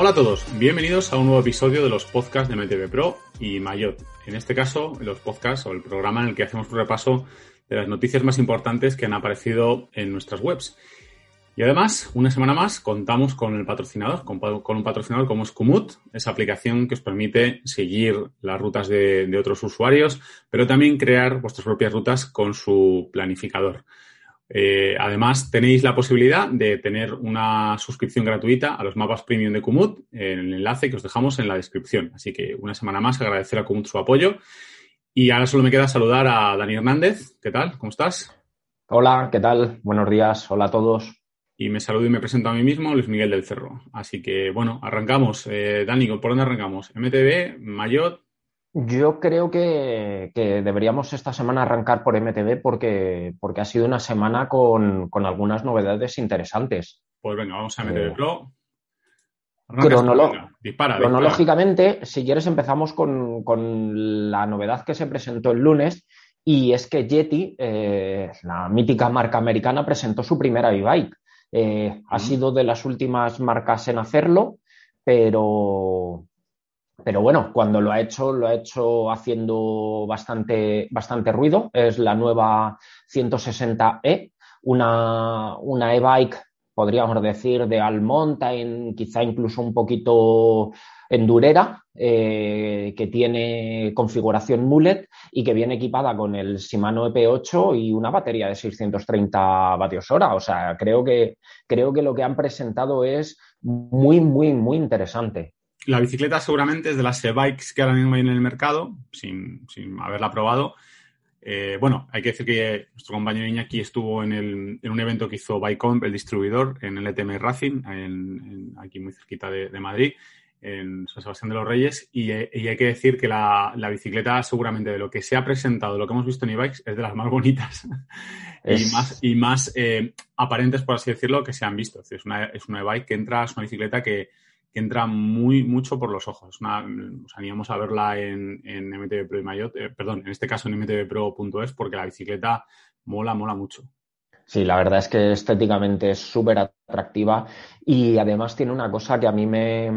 Hola a todos, bienvenidos a un nuevo episodio de los podcasts de MTV Pro y Mayot. En este caso, los podcasts o el programa en el que hacemos un repaso de las noticias más importantes que han aparecido en nuestras webs. Y además, una semana más, contamos con el patrocinador, con, un patrocinador como es esa aplicación que os permite seguir las rutas de otros usuarios, pero también crear vuestras propias rutas con su planificador. Eh, además, tenéis la posibilidad de tener una suscripción gratuita a los mapas premium de Kumut en el enlace que os dejamos en la descripción. Así que una semana más agradecer a Kumut su apoyo. Y ahora solo me queda saludar a Dani Hernández. ¿Qué tal? ¿Cómo estás? Hola, ¿qué tal? Buenos días. Hola a todos. Y me saludo y me presento a mí mismo, Luis Miguel del Cerro. Así que, bueno, arrancamos. Eh, Dani, ¿por dónde arrancamos? MTV, Mayot, yo creo que, deberíamos esta semana arrancar por MTV porque, porque ha sido una semana con, algunas novedades interesantes. Pues venga, vamos a MTV eh, Pro. cronológicamente, si quieres, empezamos con, la novedad que se presentó el lunes y es que Yeti, eh, la mítica marca americana, presentó su primera e-bike. Eh, ha sido de las últimas marcas en hacerlo, pero, pero bueno, cuando lo ha hecho, lo ha hecho haciendo bastante, bastante ruido. Es la nueva 160E, una, una e-bike, podríamos decir, de all mountain, quizá incluso un poquito endurera, eh, que tiene configuración mullet y que viene equipada con el Shimano EP8 y una batería de 630 vatios hora. O sea, creo que, creo que lo que han presentado es muy, muy, muy interesante la bicicleta seguramente es de las e-bikes que ahora mismo hay en el mercado, sin, haberla probado. Eh, bueno, hay que decir que nuestro compañero Iñaki estuvo en, el, en un evento que hizo Bicomp, el distribuidor, en el ETM Racing, aquí muy cerquita de, Madrid, en San Sebastián de los Reyes, y, hay que decir que la, bicicleta seguramente de lo que se ha presentado, de lo que hemos visto en e-bikes, es de las más bonitas y más, y más eh, aparentes, por así decirlo, que se han visto. Es, una, es una e-bike que entra, es una bicicleta que que entra muy mucho por los ojos. nos animamos a verla en, en MTV Pro y Mayot, eh, perdón, en este caso en mtvpro.es porque la bicicleta mola, mola mucho. Sí, la verdad es que estéticamente es súper atractiva y además tiene una cosa que a mí me,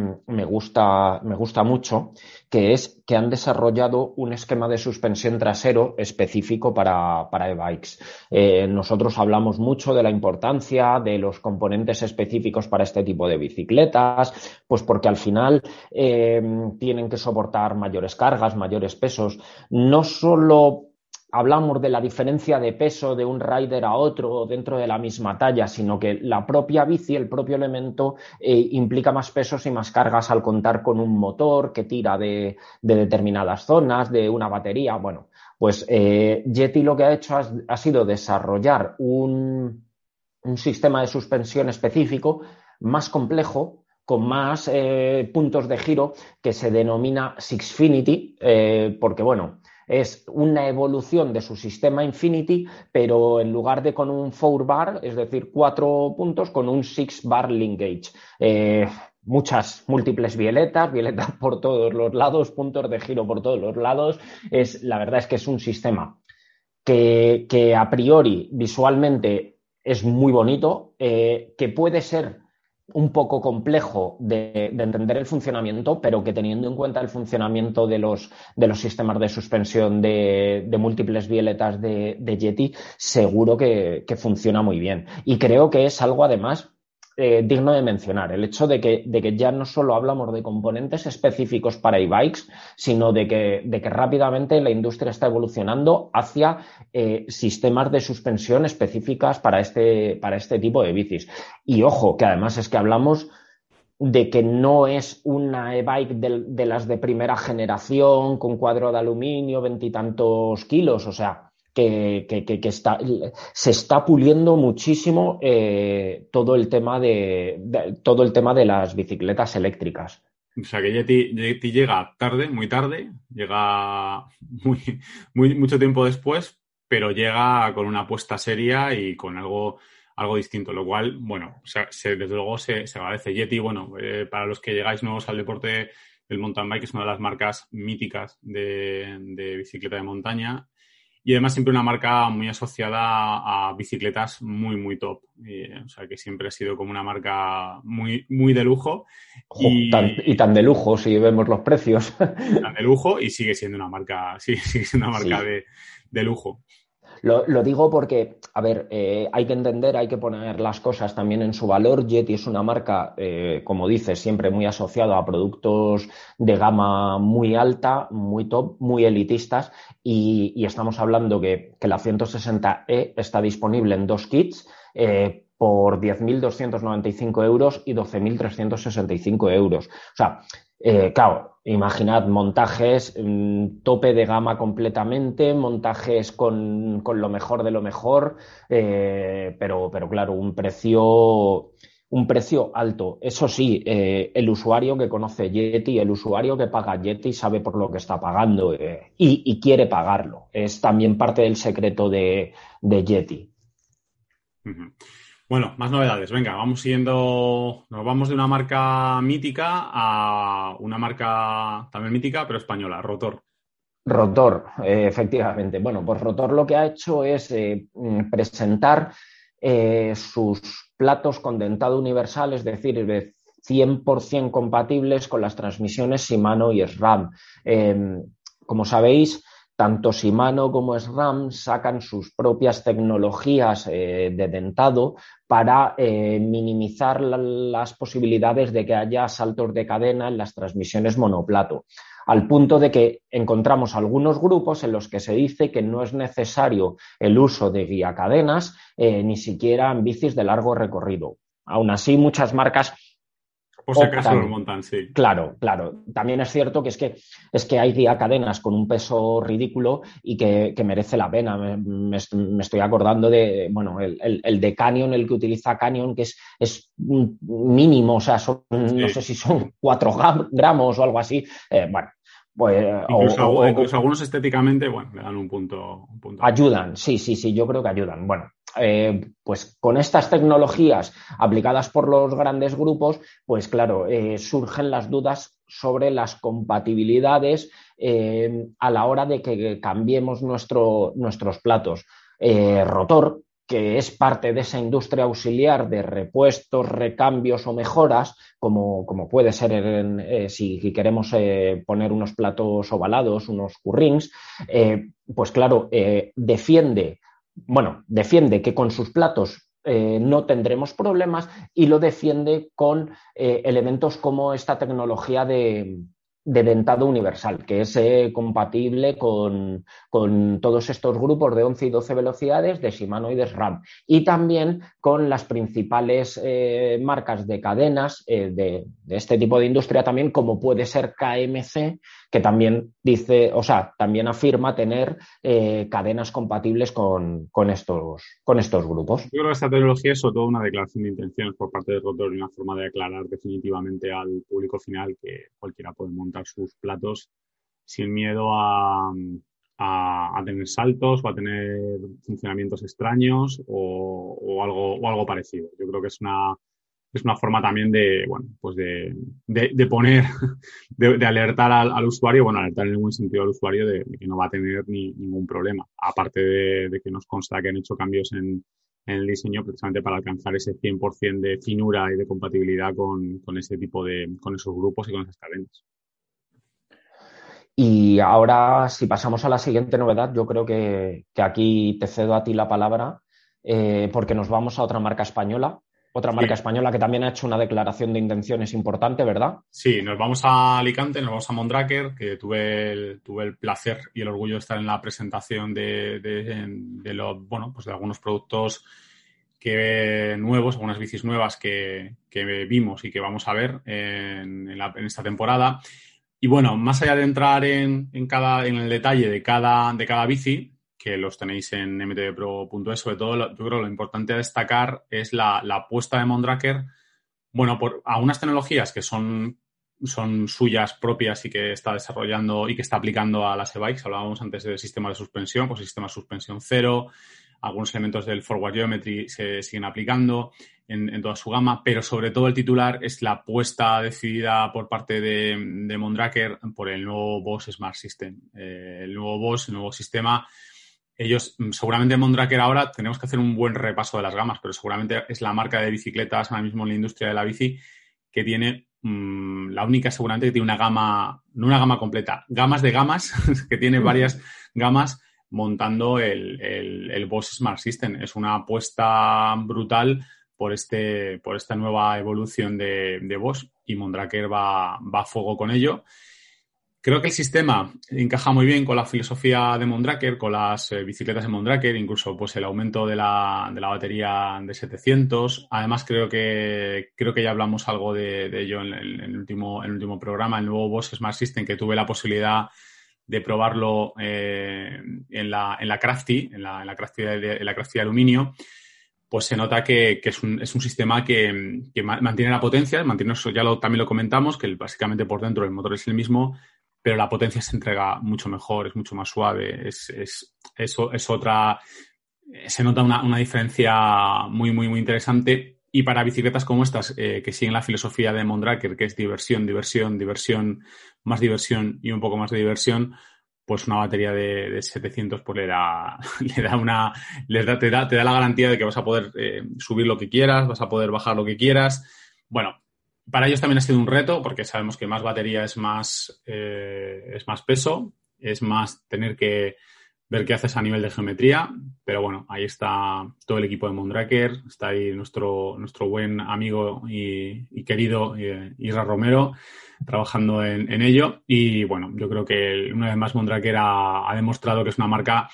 gusta, me gusta mucho, que es que han desarrollado un esquema de suspensión trasero específico para, para e-bikes. Eh, nosotros hablamos mucho de la importancia de los componentes específicos para este tipo de bicicletas, pues porque al final eh, tienen que soportar mayores cargas, mayores pesos, no solo hablamos de la diferencia de peso de un rider a otro dentro de la misma talla, sino que la propia bici, el propio elemento, eh, implica más pesos y más cargas al contar con un motor que tira de, determinadas zonas, de una batería. Bueno, pues eh, Yeti lo que ha hecho ha, sido desarrollar un, sistema de suspensión específico más complejo con más eh, puntos de giro que se denomina Sixfinity, porque bueno, es una evolución de su sistema Infinity, pero en lugar de con un four bar, es decir, cuatro puntos, con un six bar linkage. Eh, muchas múltiples violetas, violetas por todos los lados, puntos de giro por todos los lados. Es, la verdad es que es un sistema que, a priori visualmente es muy bonito, eh, que puede ser un poco complejo de, entender el funcionamiento, pero que teniendo en cuenta el funcionamiento de los, de los sistemas de suspensión de, múltiples violetas de, Yeti, seguro que, que, funciona muy bien. Y creo que es algo además eh, digno de mencionar. El hecho de que, de que, ya no solo hablamos de componentes específicos para e-bikes, sino de que, de que, rápidamente la industria está evolucionando hacia eh, sistemas de suspensión específicas para este, para este tipo de bicis. Y ojo, que además es que hablamos de que no es una e-bike de, de, las de primera generación con cuadro de aluminio, veintitantos kilos, o sea, que, está, se está puliendo muchísimo eh, todo, el tema de, todo el tema de las bicicletas eléctricas. O sea que Yeti, llega tarde, muy tarde, llega muy, muy, mucho tiempo después, pero llega con una apuesta seria y con algo, algo distinto, lo cual, bueno, desde luego se, se, agradece. Yeti, bueno, eh, para los que llegáis nuevos al deporte, el mountain bike es una de las marcas míticas de, de bicicleta de montaña y además siempre una marca muy asociada a bicicletas muy, muy top. o sea, que siempre ha sido como una marca muy, muy de lujo. y, tan, de lujo si vemos los precios. Tan de lujo y sigue siendo una marca, sí, sigue siendo una marca de, de lujo. Lo, digo porque, a ver, eh, hay que entender, hay que poner las cosas también en su valor. Yeti es una marca, eh, como dices, siempre muy asociada a productos de gama muy alta, muy top, muy elitistas. Y, estamos hablando que, la 160E está disponible en dos kits. Eh, por 10.295 euros y 12.365 euros. O sea, eh, claro, imaginad montajes mm, tope de gama completamente, montajes con, lo mejor de lo mejor, eh, pero, pero claro, un precio un precio alto. Eso sí, eh, el usuario que conoce Yeti, el usuario que paga Yeti sabe por lo que está pagando y, quiere pagarlo. Es también parte del secreto de, Yeti. Bueno, más novedades. Venga, vamos siguiendo. Nos vamos de una marca mítica a una marca también mítica, pero española, Rotor. Rotor, eh, efectivamente. Bueno, pues Rotor lo que ha hecho es eh, mm, presentar eh, sus platos con dentado universal, es decir, de 100% compatibles con las transmisiones Shimano y SRAM. como sabéis, tanto Shimano como SRAM sacan sus propias tecnologías de dentado para eh, minimizar las posibilidades de que haya saltos de cadena en las transmisiones monoplato, al punto de que encontramos algunos grupos en los que se dice que no es necesario el uso de guía cadenas, eh, ni siquiera en bicis de largo recorrido. Aún así, muchas marcas por si acaso lo montan, sí. Claro, claro. También es cierto que es que, es que hay día cadenas con un peso ridículo y que, merece la pena. Me, estoy acordando de, bueno, el, de Canyon, el que utiliza Canyon, que es, es mínimo, o sea, no sé si son cuatro gramos o algo así. Eh, bueno, pues, incluso, algunos estéticamente, bueno, le dan un punto, un punto, Ayudan, sí, sí, sí, yo creo que ayudan. Bueno, eh, pues con estas tecnologías aplicadas por los grandes grupos, pues claro, eh, surgen las dudas sobre las compatibilidades eh, a la hora de que cambiemos nuestro, nuestros platos. rotor, que es parte de esa industria auxiliar de repuestos, recambios o mejoras, como, como puede ser si queremos poner unos platos ovalados, unos currings, pues claro, defiende bueno, defiende que con sus platos eh, no tendremos problemas y lo defiende con eh, elementos como esta tecnología de, de dentado universal, que es eh, compatible con, todos estos grupos de 11 y 12 velocidades de Shimano y de SRAM. Y también con las principales eh, marcas de cadenas eh, de, este tipo de industria también, como puede ser KMC, que también dice, o sea, también afirma tener cadenas compatibles con, estos, con estos grupos. Yo creo que esta tecnología es sobre todo una declaración de intenciones por parte de Rotor y una forma de aclarar definitivamente al público final que cualquiera puede sus platos sin miedo a, tener saltos o a tener funcionamientos extraños o, algo, o algo parecido. Yo creo que es una, es una forma también de, bueno, pues de, de, poner, de, alertar al, usuario, bueno, alertar en algún sentido al usuario de, que no va a tener ni, ningún problema. Aparte de, que nos consta que han hecho cambios en, en el diseño precisamente para alcanzar ese 100% de finura y de compatibilidad con, con ese tipo de, con esos grupos y con esas cadenas. Y ahora, si pasamos a la siguiente novedad, yo creo que, aquí te cedo a ti la palabra, eh, porque nos vamos a otra marca española, otra marca española que también ha hecho una declaración de intenciones importante, ¿verdad? Sí, nos vamos a Alicante, nos vamos a Mondraker, que tuve el, tuve el placer y el orgullo de estar en la presentación de, de, los, bueno, pues de algunos productos que nuevos, algunas bicis nuevas que, vimos y que vamos a ver en, en esta temporada. Y bueno, más allá de entrar en, cada, en el detalle de cada, de cada bici, que los tenéis en mtvpro.es, sobre todo yo creo que lo importante a destacar es la, apuesta de Mondraker, bueno, por, a unas tecnologías que son, son suyas propias y que está desarrollando y que está aplicando a las e-bikes. Hablábamos antes del sistema de suspensión, pues sistema de suspensión cero, algunos elementos del forward geometry se siguen aplicando en, toda su gama, pero sobre todo el titular es la apuesta decidida por parte de, de Mondraker por el nuevo Boss Smart System. Eh, el nuevo Boss, el nuevo sistema ellos, mm, seguramente Mondraker ahora tenemos que hacer un buen repaso de las gamas, pero seguramente es la marca de bicicletas ahora mismo en la industria de la bici que tiene mm, la única seguramente que tiene una gama, no una gama completa, gamas de gamas, que tiene varias gamas montando el, el, Boss Smart System. Es una apuesta brutal por, este, por esta nueva evolución de, de Bosch y Mondraker va, va a fuego con ello. Creo que el sistema encaja muy bien con la filosofía de Mondraker, con las eh, bicicletas de Mondraker, incluso pues el aumento de la, de la, batería de 700. Además, creo que, creo que ya hablamos algo de, ello en el, último, en el último programa, el nuevo Boss Smart System, que tuve la posibilidad de probarlo eh, en, la, en la Crafty, en la, en la Crafty de, en la Crafty de aluminio pues se nota que, es, un, es, un, sistema que, que, mantiene la potencia, mantiene eso, ya también lo comentamos, que básicamente por dentro el motor es el mismo, pero la potencia se entrega mucho mejor, es mucho más suave, es, es, es otra, se nota una, una, diferencia muy, muy, muy interesante. Y para bicicletas como estas, eh, que siguen la filosofía de Mondraker, que es diversión, diversión, diversión, más diversión y un poco más de diversión, pues una batería de, de 700 pues le da, le da una, le da, te, da, te da la garantía de que vas a poder eh, subir lo que quieras, vas a poder bajar lo que quieras. Bueno, para ellos también ha sido un reto porque sabemos que más batería es más, eh, es más peso, es más tener que ver qué haces a nivel de geometría, pero bueno, ahí está todo el equipo de Mondraker, está ahí nuestro, nuestro buen amigo y, querido eh, Isra Romero trabajando en, ello y bueno, yo creo que una vez más Mondraker ha demostrado que es una marca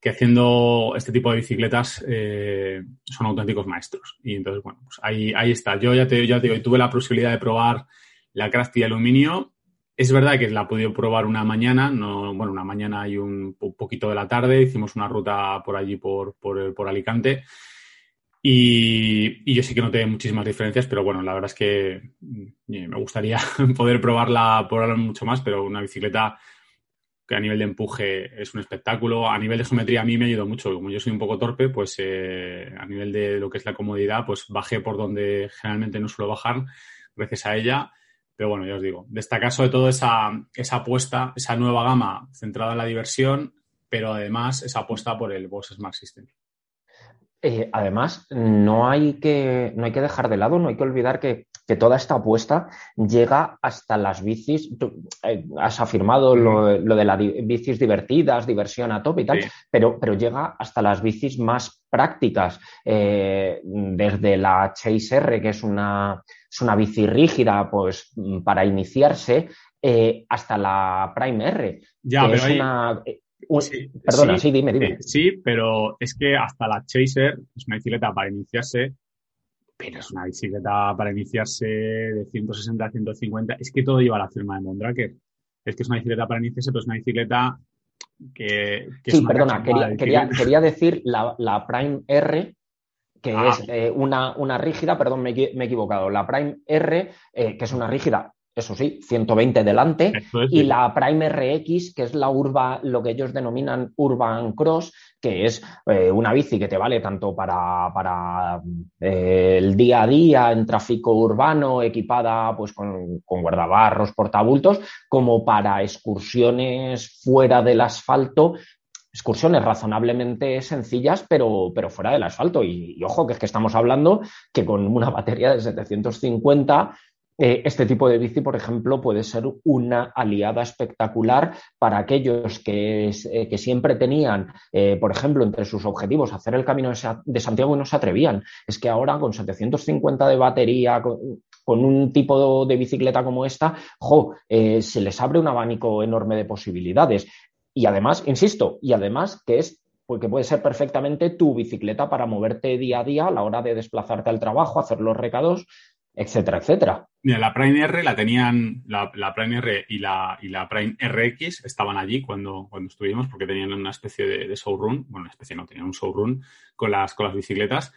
que haciendo este tipo de bicicletas eh, son auténticos maestros. Y entonces, bueno, pues ahí, ahí está. Yo ya te, ya te digo, tuve la posibilidad de probar la Crafty Aluminio. Es verdad que la he podido probar una mañana, no, bueno, una mañana y un, poquito de la tarde. Hicimos una ruta por allí, por, por, Alicante. Y, yo sí que noté muchísimas diferencias, pero bueno, la verdad es que mm, me gustaría poder probarla, probarla mucho más, pero una bicicleta que a nivel de empuje es un espectáculo. A nivel de geometría a mí me ayudó mucho. Como yo soy un poco torpe, pues eh, a nivel de lo que es la comodidad, pues bajé por donde generalmente no suelo bajar gracias a ella. Pero bueno, ya os digo, destacar sobre todo esa, esa apuesta, esa nueva gama centrada en la diversión, pero además esa apuesta por el Boss Smart System. Eh, además, no hay, que, no hay que dejar de lado, no hay que olvidar que, toda esta apuesta llega hasta las bicis. Eh, has afirmado lo, de las bicis divertidas, diversión a tope y tal, pero, pero llega hasta las bicis más prácticas, eh, desde la Chase R, que es una, es una bici rígida pues, para iniciarse, hasta la Prime R, ya, que es una perdona, sí, dime, dime. Sí, pero es que hasta la Chaser es una bicicleta para iniciarse, pero es una bicicleta para iniciarse de 160 a 150. Es que todo lleva la firma de Mondraker. Es que es una bicicleta para iniciarse, pero es una bicicleta que. sí, perdona, quería, quería, decir la, Prime R, que ah. es eh, una, una, rígida, perdón, me, he equivocado. La Prime R, eh, que es una rígida eso sí, 120 delante, y la Prime RX, que es la urba, lo que ellos denominan Urban Cross, que es eh, una bici que te vale tanto para, para eh, el día a día en tráfico urbano, equipada pues con, con, guardabarros, portabultos, como para excursiones fuera del asfalto. Excursiones razonablemente sencillas, pero, pero fuera del asfalto. Y, ojo, que es que estamos hablando que con una batería de 750 eh, este tipo de bici, por ejemplo, puede ser una aliada espectacular para aquellos que, eh, siempre tenían, eh, por ejemplo, entre sus objetivos hacer el camino de Santiago y no se atrevían. Es que ahora con 750 de batería, con, un tipo de bicicleta como esta, se les abre un abanico enorme de posibilidades. Y además, insisto, y además que es porque puede ser perfectamente tu bicicleta para moverte día a día a la hora de desplazarte al trabajo, hacer los recados, etcétera, etcétera. Mira, la Prime R la tenían, la, Prime R y la, y la Prime RX estaban allí cuando, cuando estuvimos porque tenían una especie de, showroom, bueno, una especie no, tenían un showroom con las, con las bicicletas.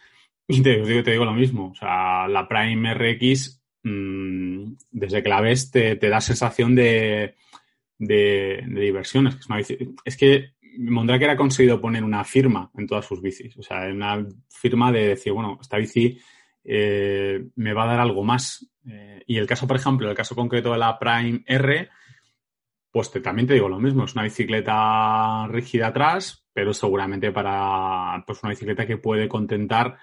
Y te, digo, te digo lo mismo, o sea, la Prime RX, mmm, desde que la ves, te, te da sensación de, de, de diversión. Es que, es, es que Mondraker ha conseguido poner una firma en todas sus bicis, o sea, una firma de decir, bueno, esta bici eh, me va a dar algo más. Eh, y el caso, por ejemplo, el caso concreto de la Prime R, pues también te digo lo mismo, es una bicicleta rígida atrás, pero seguramente para pues, una bicicleta que puede contentar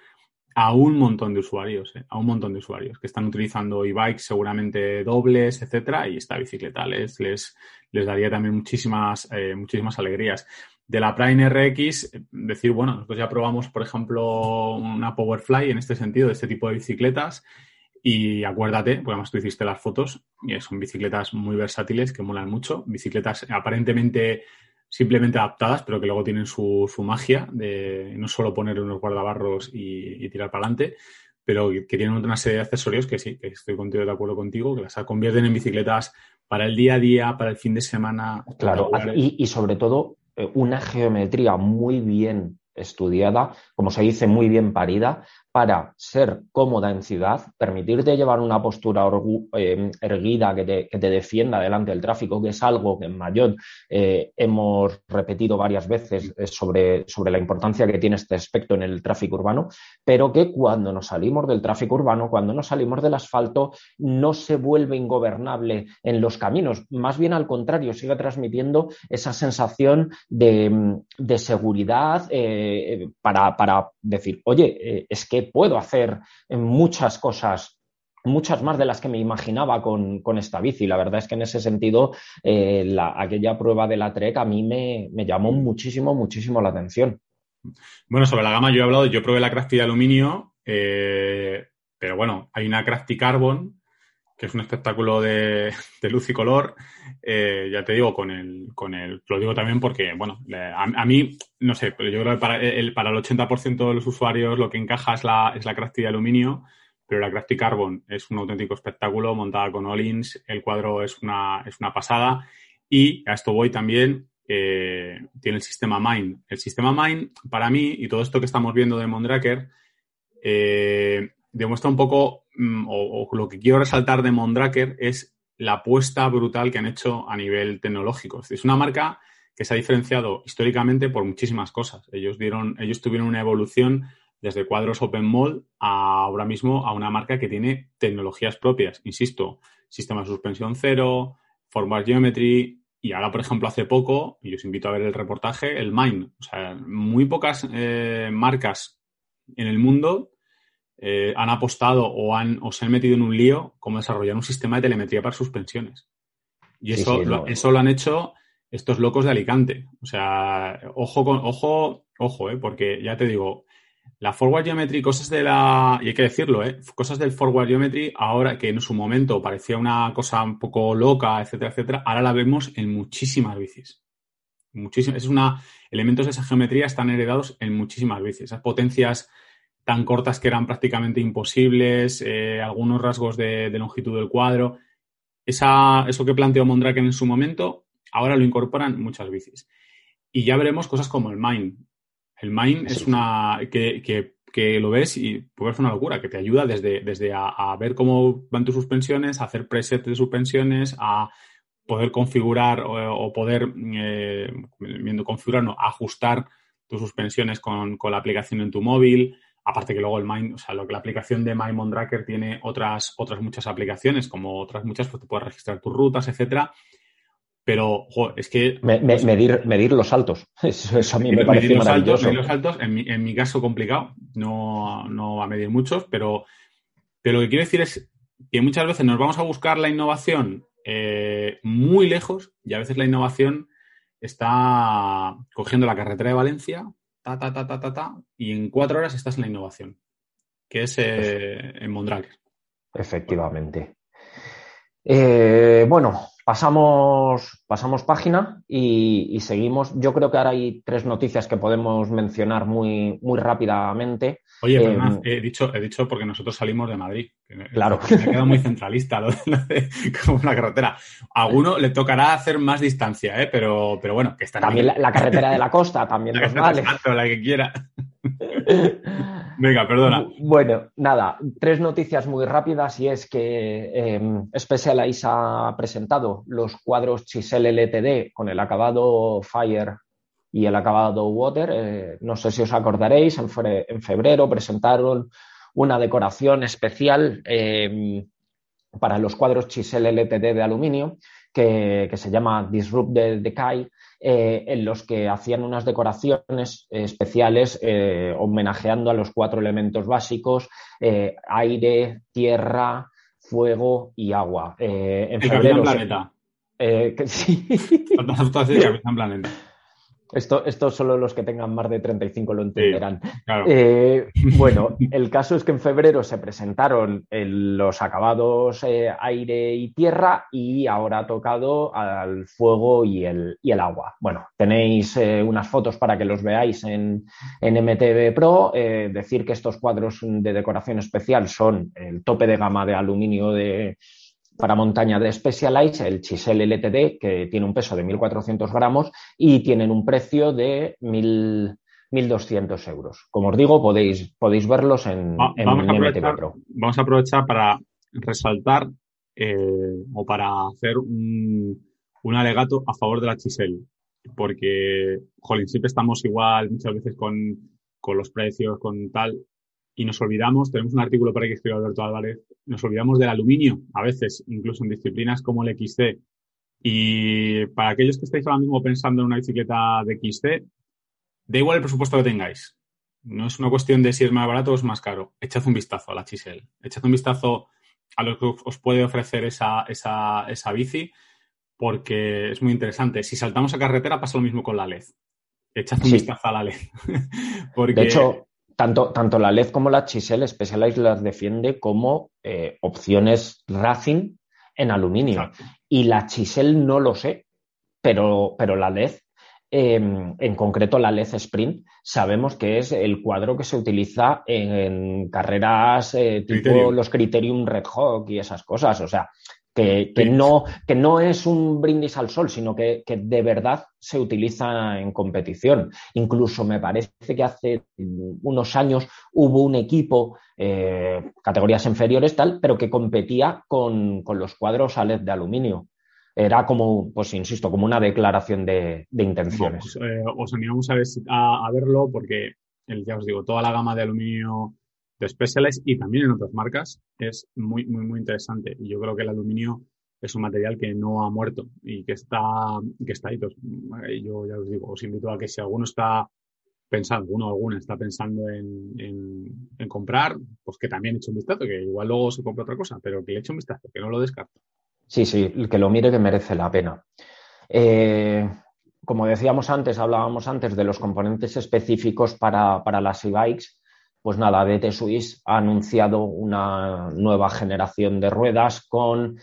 a un montón de usuarios, ¿eh? a un montón de usuarios que están utilizando e-bikes seguramente dobles, etcétera, y esta bicicleta les, les, les daría también muchísimas, eh, muchísimas alegrías. De la Prime RX, decir, bueno, nosotros ya probamos, por ejemplo, una Powerfly en este sentido, de este tipo de bicicletas, y acuérdate, porque además tú hiciste las fotos, y son bicicletas muy versátiles que molan mucho, bicicletas aparentemente simplemente adaptadas, pero que luego tienen su, su magia de no solo poner unos guardabarros y, tirar para adelante, pero que tienen una serie de accesorios que sí, que estoy contigo de acuerdo contigo, que las convierten en bicicletas para el día a día, para el fin de semana. Claro, y, y sobre todo eh, una geometría muy bien estudiada, como se dice, muy bien parida, para ser cómoda en ciudad, permitirte llevar una postura eh, erguida que te, defienda delante del tráfico, que es algo que en Mayotte eh, hemos repetido varias veces eh, sobre, la importancia que tiene este aspecto en el tráfico urbano, pero que cuando nos salimos del tráfico urbano, cuando nos salimos del asfalto, no se vuelve ingobernable en los caminos, más bien al contrario, sigue transmitiendo esa sensación de, seguridad para decir, oye, es que puedo hacer muchas cosas muchas más de las que me imaginaba con, esta bici. La verdad es que en ese sentido, eh, aquella prueba de la Trek a mí me, llamó muchísimo, muchísimo la atención. Bueno, sobre la gama yo he hablado, yo probé la Crafty de aluminio, eh, pero bueno, hay una Crafty Carbon que es un espectáculo de, luz y color. Eh, ya te digo, con el, con el, lo digo también porque, bueno, a, mí, no sé, pero yo creo que para el, para el 80% de los usuarios lo que encaja es la, es la Crafty de aluminio, pero la Crafty Carbon es un auténtico espectáculo montada con All-ins, el cuadro es una, es una pasada y a esto voy también, eh, tiene el sistema Mine. El sistema Mine, para mí, y todo esto que estamos viendo de Mondraker, eh, demuestra un poco, mm, o, lo que quiero resaltar de Mondraker es la apuesta brutal que han hecho a nivel tecnológico. Es una marca que se ha diferenciado históricamente por muchísimas cosas. Ellos dieron, ellos tuvieron una evolución desde cuadros Open Mall a ahora mismo a una marca que tiene tecnologías propias. Insisto, sistema de suspensión cero, forward geometry, y ahora, por ejemplo, hace poco, y os invito a ver el reportaje, el Mine. O sea, muy pocas eh, marcas en el mundo eh, han apostado o, han, o se han metido en un lío como desarrollar un sistema de telemetría para suspensiones. Y eso, lo, eso lo han hecho estos locos de Alicante. O sea, ojo, con, ojo, ojo, eh, porque ya te digo, la forward geometry, cosas de la. Y hay que decirlo, ¿eh? Cosas del forward geometry, ahora que en su momento parecía una cosa un poco loca, etcétera, etcétera, ahora la vemos en muchísimas bicis. Muchísimas. Es una. Elementos de esa geometría están heredados en muchísimas bicis. Esas potencias tan cortas que eran prácticamente imposibles, eh, algunos rasgos de, longitud del cuadro. Esa, eso que planteó Mondraken en su momento, ahora lo incorporan muchas bicis. Y ya veremos cosas como el Mine. El Mine es una que, lo ves y puede ser una locura, que te ayuda desde, desde a, ver cómo van tus suspensiones, a hacer presets de suspensiones, a poder configurar o, poder, eh, viendo configurar, no, ajustar tus suspensiones con, con la aplicación en tu móvil, Aparte que luego el Mind, o sea, lo que la aplicación de My Mondraker tiene otras, otras muchas aplicaciones, como otras muchas, pues te puedes registrar tus rutas, etcétera. Pero, es que. medir, medir los saltos. Eso, a mí me parece maravilloso. medir los saltos, en mi, en mi caso, complicado. No, no va a medir muchos, pero, pero lo que quiero decir es que muchas veces nos vamos a buscar la innovación eh, muy lejos y a veces la innovación está cogiendo la carretera de Valencia, ta, ta, ta, ta, ta, ta, y en cuatro horas estás en la innovación, que es eh, en Mondraker. Efectivamente. Eh, bueno, pasamos, pasamos página y, seguimos. Yo creo que ahora hay tres noticias que podemos mencionar muy, muy rápidamente. Oye, em, he, dicho, he dicho porque nosotros salimos de Madrid. Claro. Me ha quedado muy centralista lo de, como una carretera. A alguno le tocará hacer más distancia, ¿eh? pero, pero bueno, que está También la, carretera de la costa, también la nos vale. la que quiera. Venga, perdona. Bueno, nada, tres noticias muy rápidas y es que eh, Specialized ha presentado los cuadros Chisel LTD con el acabado Fire y el acabado Water. Eh, no sé si os acordaréis, en, febrero presentaron una decoración especial em, para los cuadros Chisel LTD de aluminio que, se llama Disrupt the Decay, eh, en los que hacían unas decoraciones especiales eh, homenajeando a los cuatro elementos básicos, aire, tierra, fuego y agua. en febrero, Planeta. Sí. Planeta. Esto, esto solo los que tengan más de 35 lo entenderán. Eh, bueno, el caso es que en febrero se presentaron los acabados eh, aire y tierra y ahora ha tocado al fuego y el, y el agua. Bueno, tenéis eh, unas fotos para que los veáis en, en MTV Pro. decir que estos cuadros de decoración especial son el tope de gama de aluminio de para montaña de Specialized, el Chisel LTD, que tiene un peso de 1.400 gramos y tienen un precio de 1.200 euros. Como os digo, podéis, podéis verlos en, vamos MTV Pro. Vamos a aprovechar para resaltar eh, o para hacer un, alegato a favor de la Chisel, porque, jolín, siempre estamos igual muchas veces con, con los precios, con tal, y nos olvidamos, tenemos un artículo por ahí que escribió Alberto Álvarez, nos olvidamos del aluminio, a veces, incluso en disciplinas como el XC. Y para aquellos que estáis ahora mismo pensando en una bicicleta de XC, da igual el presupuesto que tengáis. No es una cuestión de si es más barato o es más caro. Echad un vistazo a la Chisel. Echad un vistazo a lo que os puede ofrecer esa, esa, esa bici, porque es muy interesante. Si saltamos a carretera, pasa lo mismo con la LED. Echad un vistazo a la LED. porque... De hecho, tanto, tanto la LED como la Chisel Specialized las defiende como eh, opciones Racing en aluminio. Y la Chisel no lo sé, pero, pero la LED, em, en concreto la LED Sprint, sabemos que es el cuadro que se utiliza en, carreras eh, tipo los Criterium Red Hawk y esas cosas. O sea, que, no, que no es un brindis al sol, sino que, de verdad se utiliza en competición. Incluso me parece que hace unos años hubo un equipo, eh, categorías inferiores tal, pero que competía con, los cuadros a LED de aluminio. Era como, pues insisto, como una declaración de, intenciones. Pues, eh, os animamos a, a, verlo porque, ya os digo, toda la gama de aluminio de Specialized y también en otras marcas es muy, muy, muy interesante. Y yo creo que el aluminio es un material que no ha muerto y que está, que está ahí. Pues, yo ya os digo, os invito a que si alguno está pensando, uno o alguna está pensando en, en, comprar, pues que también eche un vistazo, que igual luego se compra otra cosa, pero que le eche un vistazo, que no lo descarto. Sí, sí, que lo mire que merece la pena. Eh, como decíamos antes, hablábamos antes de los componentes específicos para, para las e-bikes pues nada, DT Swiss ha anunciado una nueva generación de ruedas con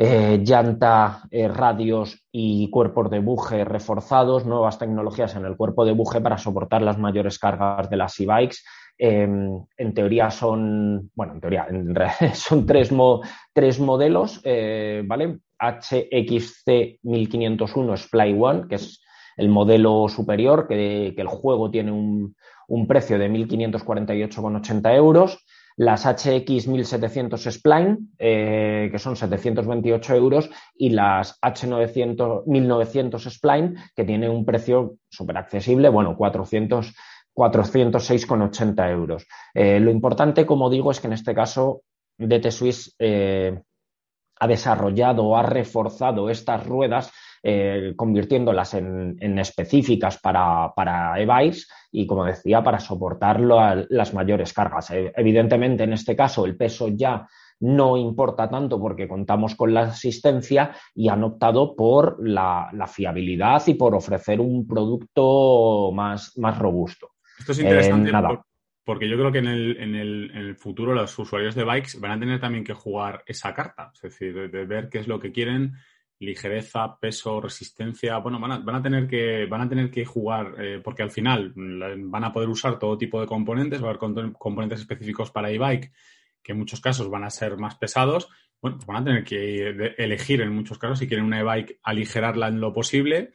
eh, llanta, eh, radios y cuerpos de buje reforzados, nuevas tecnologías en el cuerpo de buje para soportar las mayores cargas de las e-bikes. Em, en teoría son, bueno, en teoría son tres, tres modelos, eh, ¿vale? HXC 1501 Splay One, que es el modelo superior, que el juego tiene un, un precio de 1.548,80 euros. Las HX 1700 Spline, eh, que son 728 euros, y las H900, 1900 Spline, que tiene un precio súper accesible, bueno, 400, 406,80 euros. Eh, lo importante, como digo, es que en este caso DT Swiss eh, ha desarrollado o ha reforzado estas ruedas eh, convirtiéndolas en, específicas para, para e-bikes y, como decía, para soportar las mayores cargas. Eh, evidentemente, en este caso, el peso ya no importa tanto porque contamos con la asistencia y han optado por la, fiabilidad y por ofrecer un producto más, más robusto. Esto es interesante eh, porque yo creo que en el, en, el, en el, futuro los usuarios de bikes van a tener también que jugar esa carta, es decir, de ver qué es lo que quieren ligereza, peso, resistencia, bueno, van a, tener que, van a tener que jugar, eh, porque al final van a poder usar todo tipo de componentes, va a haber componentes específicos para e-bike, que en muchos casos van a ser más pesados, bueno, pues van a tener que elegir en muchos casos si quieren una e-bike aligerarla en lo posible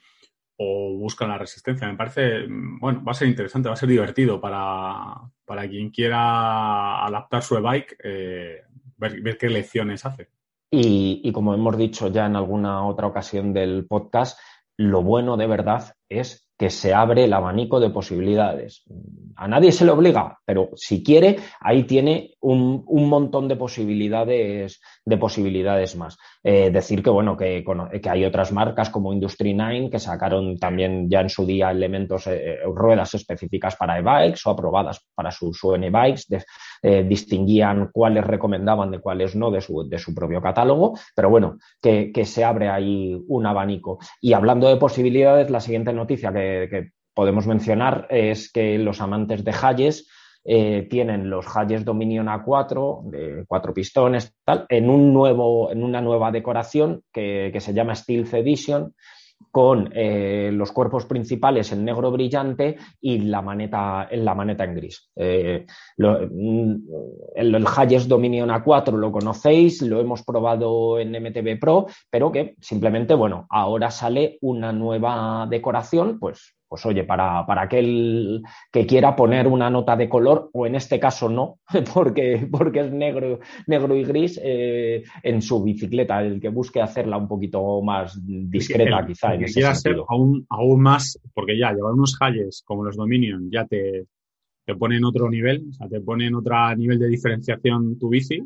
o buscan la resistencia. Me parece, bueno, va a ser interesante, va a ser divertido para, para quien quiera adaptar su e-bike, eh, ver, ver qué lecciones hace. Y, como hemos dicho ya en alguna otra ocasión del podcast, lo bueno de verdad es que se abre el abanico de posibilidades. A nadie se le obliga, pero si quiere, ahí tiene un, montón de posibilidades, de posibilidades más. Eh, decir que bueno, que, que, hay otras marcas como Industry 9 que sacaron también ya en su día elementos, eh, ruedas específicas para e-bikes o aprobadas para su, su e-bikes, eh, distinguían cuáles recomendaban de cuáles no de su, de su propio catálogo, pero bueno, que, que se abre ahí un abanico. Y hablando de posibilidades, la siguiente noticia que que, podemos mencionar es que los amantes de Hayes eh, tienen los Hayes Dominion A4 de cuatro pistones tal, en, un nuevo, en una nueva decoración que, que se llama Stealth Edition con eh, los cuerpos principales en negro brillante y la maneta, en la maneta en gris. Eh, mm, el, el Hayes Dominion A4 lo conocéis, lo hemos probado en MTB Pro, pero que simplemente, bueno, ahora sale una nueva decoración, pues pues oye, para, para, aquel que quiera poner una nota de color, o en este caso no, porque, porque es negro, negro y gris, eh, en su bicicleta, el que busque hacerla un poquito más discreta, quizá. en ese sentido. aún, aún más, porque ya llevar unos Hayes como los Dominion ya te, te pone en otro nivel, o sea, te pone en otro nivel de diferenciación tu bici,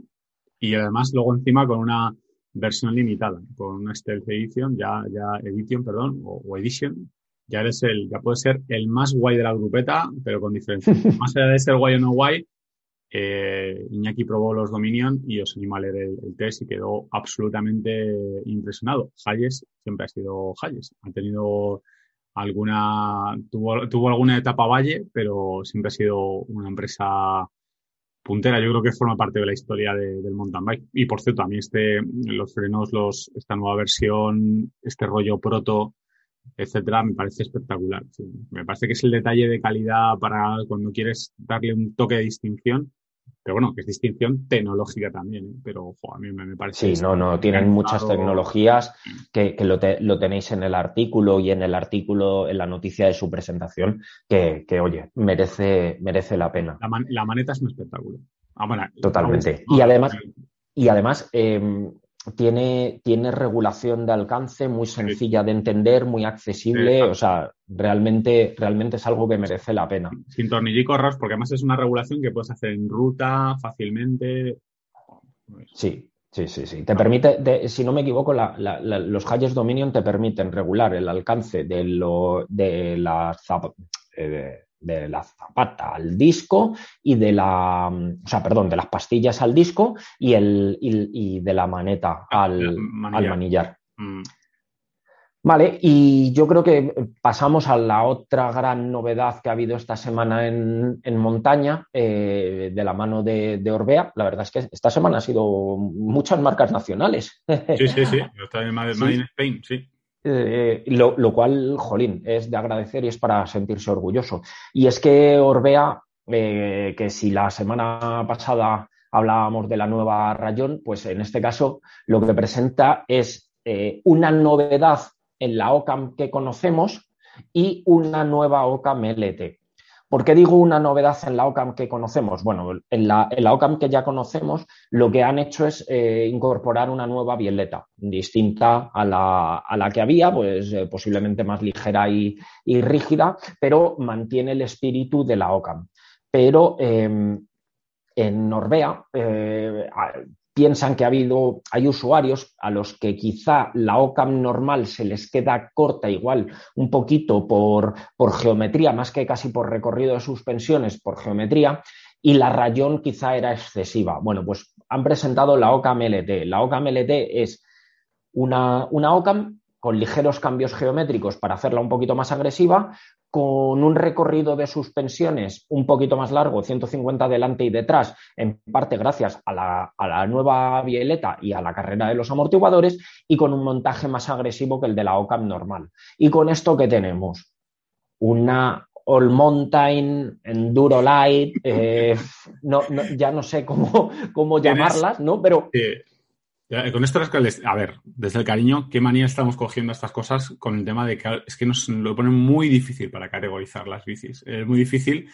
y además luego encima con una versión limitada, con una Stealth Edition, ya, ya Edition, perdón, o Edition, ya eres el, ya puedes ser el más guay de la grupeta, pero con diferencia. más allá de ser guay o no guay, eh, Iñaki probó los Dominion y os animo a leer el, test y quedó absolutamente impresionado. Hayes siempre ha sido Hayes. Ha tenido alguna, tuvo, tuvo alguna etapa valle, pero siempre ha sido una empresa puntera. Yo creo que forma parte de la historia del mountain bike. Y por cierto, a mí este, los frenos, los, esta nueva versión, este rollo proto, etcétera, me parece espectacular. Me parece que es el detalle de calidad para cuando quieres darle un toque de distinción. Pero bueno, que es distinción tecnológica también, ¿eh? pero a mí me, parece. Sí, no, no, tienen muchas tecnologías que, lo, tenéis en el artículo y en el artículo, en la noticia de su presentación, que, oye, merece, merece la pena. La, maneta es un espectáculo. Ah, Totalmente. y además, y además em, tiene, tiene regulación de alcance muy sencilla de entender, muy accesible, o sea, realmente, realmente es algo que merece la pena. Sin tornillicos porque además es una regulación que puedes hacer en ruta fácilmente. Sí, sí, sí, sí. Te permite, si no me equivoco, los Hayes Dominion te permiten regular el alcance de, lo, de las eh, de la zapata al disco y de la, o sea, perdón, de las pastillas al disco y, el, y, de la maneta ah, al, manillar. Mm. Vale, y yo creo que pasamos a la otra gran novedad que ha habido esta semana en, montaña, eh, de la mano de, Orbea. La verdad es que esta semana ha sido muchas marcas nacionales. Sí, sí, sí. Está en Made in Spain, sí. Eh, lo, cual, jolín, es de agradecer y es para sentirse orgulloso. Y es que Orbea, eh, que si la semana pasada hablábamos de la nueva Rayón, pues en este caso lo que presenta es eh, una novedad en la OCAM que conocemos y una nueva OCAM LT. ¿Por qué digo una novedad en la OCAM que conocemos? Bueno, en la, OCAM que ya conocemos, lo que han hecho es eh, incorporar una nueva violeta, distinta a la, que había, pues eh, posiblemente más ligera y, rígida, pero mantiene el espíritu de la OCAM. Pero em, en Norbea eh, piensan que ha habido, hay usuarios a los que quizá la OCAM normal se les queda corta igual un poquito por, por geometría, más que casi por recorrido de suspensiones, por geometría, y la rayón quizá era excesiva. Bueno, pues han presentado la OCAM LT. La OCAM LT es una, una OCAM con ligeros cambios geométricos para hacerla un poquito más agresiva, con un recorrido de suspensiones un poquito más largo, 150 delante y detrás, en parte gracias a la, nueva bieleta y a la carrera de los amortiguadores, y con un montaje más agresivo que el de la OCAM normal. Y con esto, ¿qué tenemos? Una All Mountain, Enduro Light, eh, no, ya no sé cómo, cómo llamarlas, ¿no? Pero... Con esto es a ver, desde el cariño, qué manía estamos cogiendo estas cosas con el tema de que es que nos lo ponen muy difícil para categorizar las bicis. Es muy difícil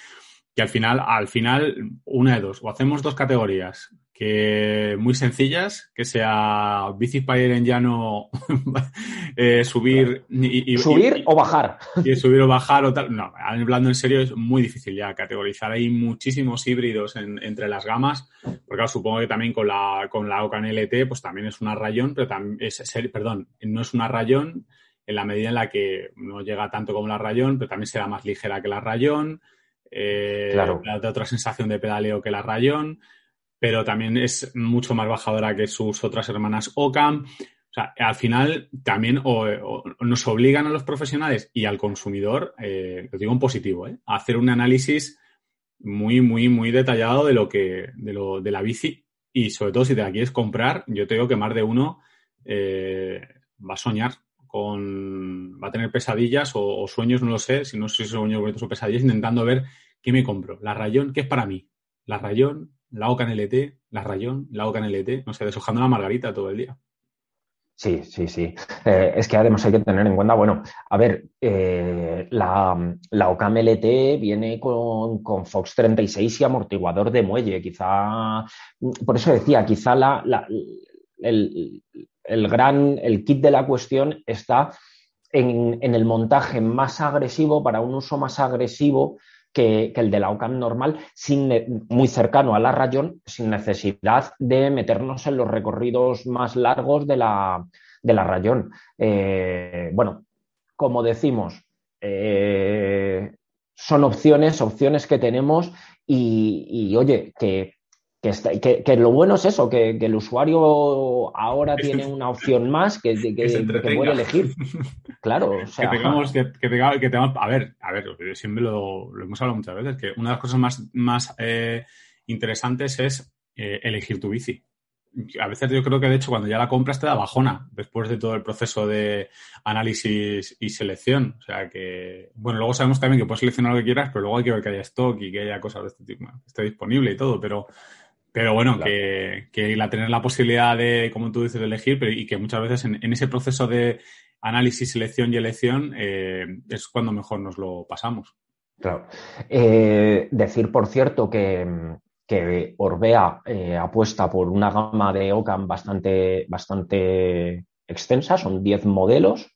que al final, al final, una de dos, o hacemos dos categorías que muy sencillas, que sea bici para ir en llano, eh, subir y, subir o bajar. Y subir o bajar o tal. No, hablando en serio es muy difícil ya categorizar. Hay muchísimos híbridos entre las gamas, porque supongo que también con la con la Ocan LT pues también es una rayón, pero también es perdón, no es una rayón en la medida en la que no llega tanto como la rayón, pero también será más ligera que la rayón. Eh, claro. Da otra sensación de pedaleo que la rayón pero también es mucho más bajadora que sus otras hermanas OCAM. O sea, al final también nos obligan a los profesionales y al consumidor, eh, lo digo en positivo, eh, a hacer un análisis muy, muy, muy detallado de lo que, de lo, de la bici. Y sobre todo si te la quieres comprar, yo te digo que más de uno eh, va a soñar con, va a tener pesadillas o, sueños, no lo sé, si no sé si sueños o pesadillas, intentando ver qué me compro. La rayón, ¿qué es para mí? La rayón, la Oca LT, la Rayón, la Oca LT, no sé, deshojando la margarita todo el día. Sí, sí, sí. Eh, es que además hay que tener en cuenta, bueno, a ver, eh, la, la OCAM LT viene con, Fox 36 y amortiguador de muelle. Quizá, por eso decía, quizá la, el, gran, el kit de la cuestión está en, en, el montaje más agresivo, para un uso más agresivo que, el de la OCAM normal, muy cercano a la rayón, sin necesidad de meternos en los recorridos más largos de la, de la rayón. Eh, bueno, como decimos, eh, son opciones, opciones que tenemos y oye, que que, lo bueno es eso, que, el usuario ahora tiene una opción más que, puede elegir. Claro, o sea. Que tengamos, que, tengamos, a ver, a ver, siempre lo, hemos hablado muchas veces, que una de las cosas más, más eh, interesantes es eh, elegir tu bici. A veces yo creo que de hecho cuando ya la compras te da bajona después de todo el proceso de análisis y selección. O sea que, bueno, luego sabemos también que puedes seleccionar lo que quieras, pero luego hay que ver que haya stock y que haya cosas de este tipo, que esté disponible y todo, pero pero bueno, que, que la tener la posibilidad de, como tú dices, de elegir, pero, y que muchas veces en, ese proceso de análisis, selección y elección eh, es cuando mejor nos lo pasamos. Claro. Eh, decir, por cierto, que, que Orbea eh, apuesta por una gama de OCAM bastante, bastante extensa, son 10 modelos,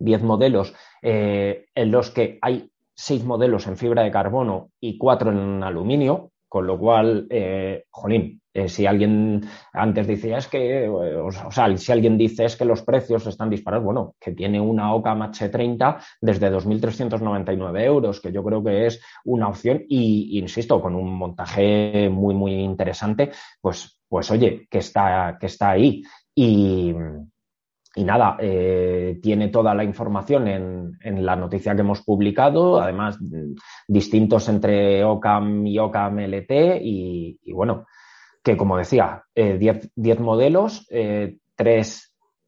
10 modelos en los que hay 6 modelos en fibra de carbono y 4 en aluminio, con lo cual, eh, jolín, eh, si alguien antes decía es que, eh, o, sea, si alguien dice es que los precios están disparados, bueno, que tiene una Ocam H30 desde 2.399 euros, que yo creo que es una opción y, insisto, con un montaje muy, muy interesante, pues, pues oye, que está, que está ahí. Y, y nada, eh, tiene toda la información en, la noticia que hemos publicado, además distintos entre OCAM y OCAM LT y, bueno, que como decía, 10 eh, modelos, 3 eh,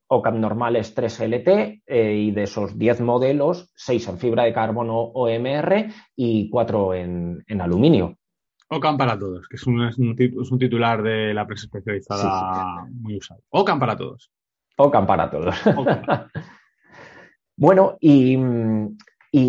OCAM normales, 3 LT y de esos 10 modelos, 6 en fibra de carbono OMR y 4 en, aluminio. OCAM para todos, que es un, titular de la prensa especializada muy usado. OCAM para todos. Para todos. bueno, y,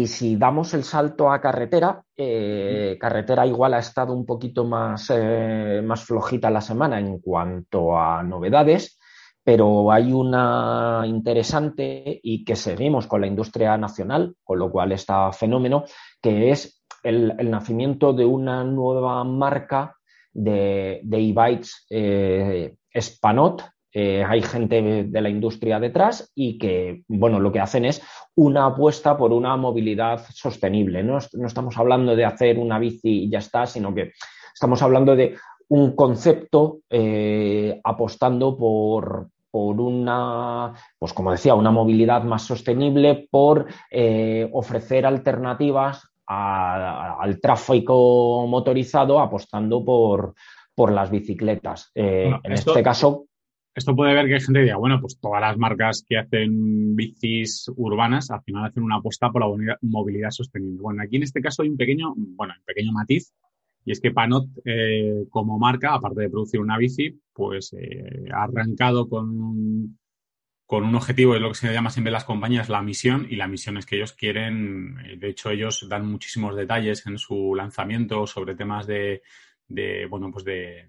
si damos el salto a carretera, eh, carretera igual ha estado un poquito más, eh, más flojita la semana en cuanto a novedades, pero hay una interesante y que seguimos con la industria nacional, con lo cual está fenómeno, que es el, nacimiento de una nueva marca de e-bikes eh, Spanot, eh, hay gente de la industria detrás y que, bueno, lo que hacen es una apuesta por una movilidad sostenible. No, estamos hablando de hacer una bici y ya está, sino que estamos hablando de un concepto eh, apostando por, una, pues como decía, una movilidad más sostenible, por eh, ofrecer alternativas al tráfico motorizado, apostando por, las bicicletas. en este caso, esto puede ver que hay gente que diga, bueno, pues todas las marcas que hacen bicis urbanas al final hacen una apuesta por la movilidad sostenible. Bueno, aquí en este caso hay un pequeño, bueno, un pequeño matiz, y es que Panot eh, como marca, aparte de producir una bici, pues eh, ha arrancado con con un objetivo, es lo que se llama siempre las compañías, la misión, y la misión es que ellos quieren, eh, de hecho ellos dan muchísimos detalles en su lanzamiento sobre temas de de bueno, pues de,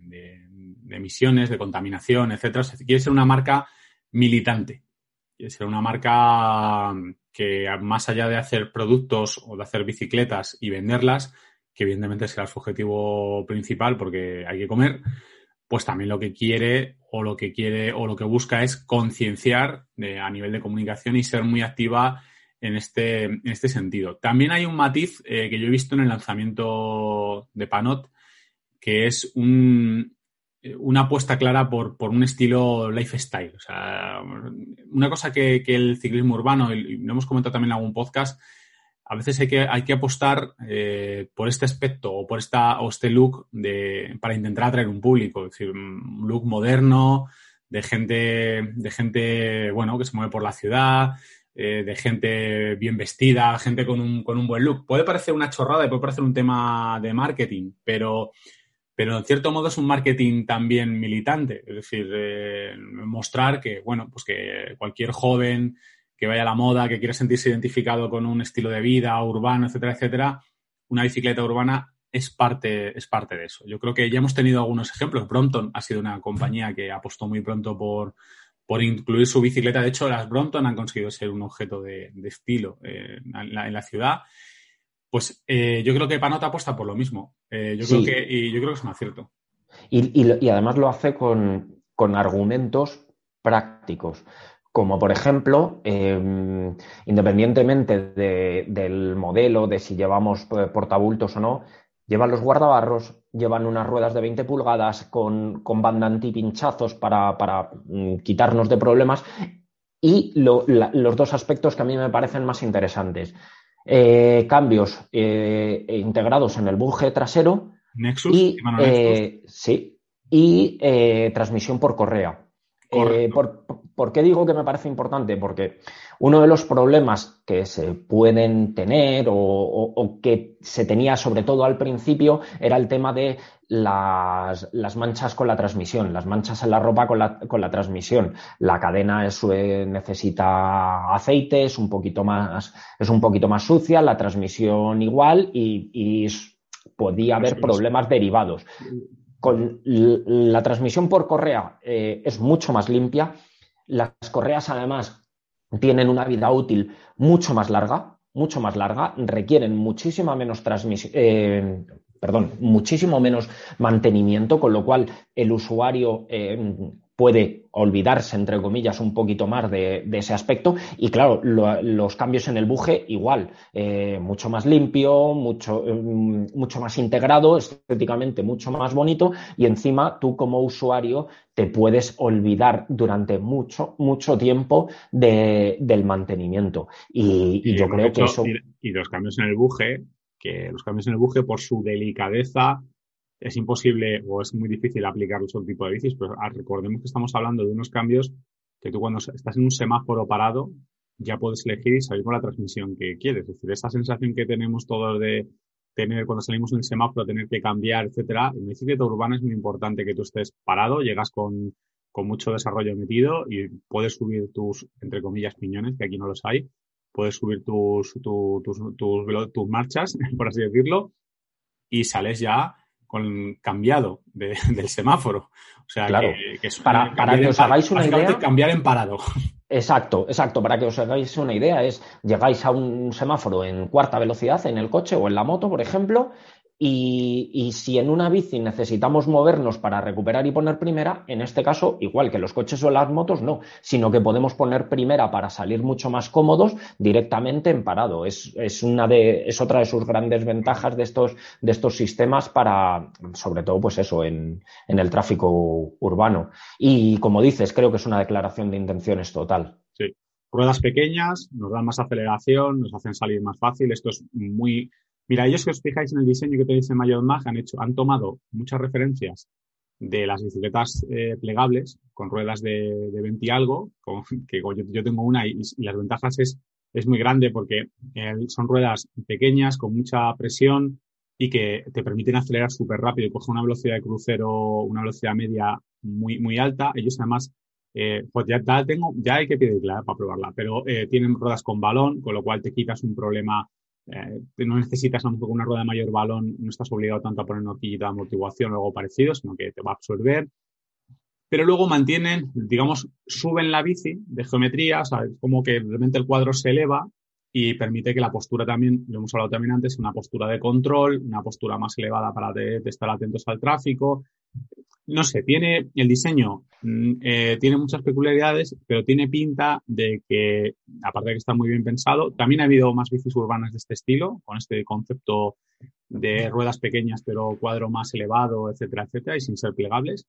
emisiones, de contaminación, etcétera. quiere ser una marca militante. Quiere ser una marca que, más allá de hacer productos o de hacer bicicletas y venderlas, que evidentemente será su objetivo principal porque hay que comer, pues también lo que quiere o lo que quiere o lo que busca es concienciar a nivel de comunicación y ser muy activa en este, en este sentido. También hay un matiz eh, que yo he visto en el lanzamiento de Panot, que es un, una apuesta clara por, un estilo lifestyle. O sea, una cosa que, el ciclismo urbano, y lo hemos comentado también en algún podcast, a veces hay que, apostar eh, por este aspecto o por este look para intentar atraer un público. Es decir, un look moderno, de gente, de gente, bueno, que se mueve por la ciudad, eh, de gente bien vestida, gente con un, con un buen look. Puede parecer una chorrada y puede parecer un tema de marketing, pero pero en cierto modo es un marketing también militante, es decir, eh, mostrar que, bueno, pues que cualquier joven que vaya a la moda, que quiera sentirse identificado con un estilo de vida urbano, etcétera, etcétera, una bicicleta urbana es parte, es parte de eso. Yo creo que ya hemos tenido algunos ejemplos. Brompton ha sido una compañía que apostó muy pronto por, por incluir su bicicleta. De hecho, las Brompton han conseguido ser un objeto de, estilo eh, en, la, ciudad. Pues eh, yo creo que Panota apuesta por lo mismo. Eh, yo, creo que, y yo creo que es un acierto. Y, además lo hace con, argumentos prácticos. Como por ejemplo, em, independientemente del modelo, de si llevamos eh, portabultos o no, llevan los guardabarros, llevan unas ruedas de 20 pulgadas con, banda antipinchazos para, para mm, quitarnos de problemas. Y los dos aspectos que a mí me parecen más interesantes. Eh, cambios eh, integrados en el buje trasero. Nexus. Y, eh, sí, y transmisión por correa. Por, qué digo que me parece importante? Porque uno de los problemas que se pueden tener o, que se tenía sobre todo al principio era el tema de las, manchas con la transmisión, las manchas en la ropa con la, transmisión. La cadena necesita aceite, es un poquito más, es un poquito más sucia, la transmisión igual y, podía haber problemas derivados con la transmisión por correa eh, es mucho más limpia. Las correas, además, tienen una vida útil mucho más larga, mucho más larga, requieren muchísima menos transmisión. Eh, perdón, muchísimo menos mantenimiento, con lo cual el usuario eh, puede olvidarse, entre comillas, un poquito más de, ese aspecto. Y claro, los cambios en el buje igual, eh, mucho más limpio, mucho, mm, mucho más integrado, estéticamente mucho más bonito y encima tú como usuario te puedes olvidar durante mucho, mucho tiempo del mantenimiento. Y, yo creo que eso... Y, los cambios en el buje, que los cambios en el buje por su delicadeza es imposible o es muy difícil aplicar otro tipo de bicis, pero ah, recordemos que estamos hablando de unos cambios que tú cuando estás en un semáforo parado ya puedes elegir y salir con la transmisión que quieres. Es decir, esa sensación que tenemos todos de tener cuando salimos en el semáforo, tener que cambiar, etcétera. En bicicleta urbana es muy importante que tú estés parado, llegas con, con mucho desarrollo metido y puedes subir tus, entre comillas, piñones, que aquí no los hay, puedes subir tus, tus, tus, tus marchas, por así decirlo, y sales ya con cambiado del semáforo. O sea, que, es para, para que os hagáis una idea. Cambiar en parado. Exacto, exacto. Para que os hagáis una idea, es llegáis a un semáforo en cuarta velocidad en el coche o en la moto, por ejemplo, y, si en una bici necesitamos movernos para recuperar y poner primera, en este caso, igual que los coches o las motos, no, sino que podemos poner primera para salir mucho más cómodos directamente en parado. Es, una de, es otra de sus grandes ventajas de estos, de estos sistemas para, sobre todo, pues eso, en, en el tráfico urbano. Y como dices, creo que es una declaración de intenciones total. Sí. Ruedas pequeñas, nos dan más aceleración, nos hacen salir más fácil. Esto es muy Mira, ellos, si os fijáis en el diseño que tenéis en Mayor Mag, han hecho, han tomado muchas referencias de las bicicletas eh, plegables con ruedas de, de 20 y algo, que yo, tengo una y, las ventajas es, es muy grande porque eh, son ruedas pequeñas con mucha presión y que te permiten acelerar súper rápido y coger una velocidad de crucero, una velocidad media muy, muy alta. Ellos además, eh, pues ya, tengo, ya hay que pedirla para probarla, pero tienen ruedas con balón, con lo cual te quitas un problema eh, no necesitas a lo mejor una rueda de mayor balón, no estás obligado tanto a poner una horquillita de amortiguación o algo parecido, sino que te va a absorber. Pero luego mantienen, digamos, suben la bici de geometría, ¿sabes? Como que realmente el cuadro se eleva y permite que la postura también, lo hemos hablado también antes, una postura de control, una postura más elevada para estar atentos al tráfico. No sé, tiene el diseño, mm, eh, tiene muchas peculiaridades, pero tiene pinta de que, aparte de que está muy bien pensado, también ha habido más bicis urbanas de este estilo, con este concepto de ruedas pequeñas pero cuadro más elevado, etcétera, etcétera, y sin ser plegables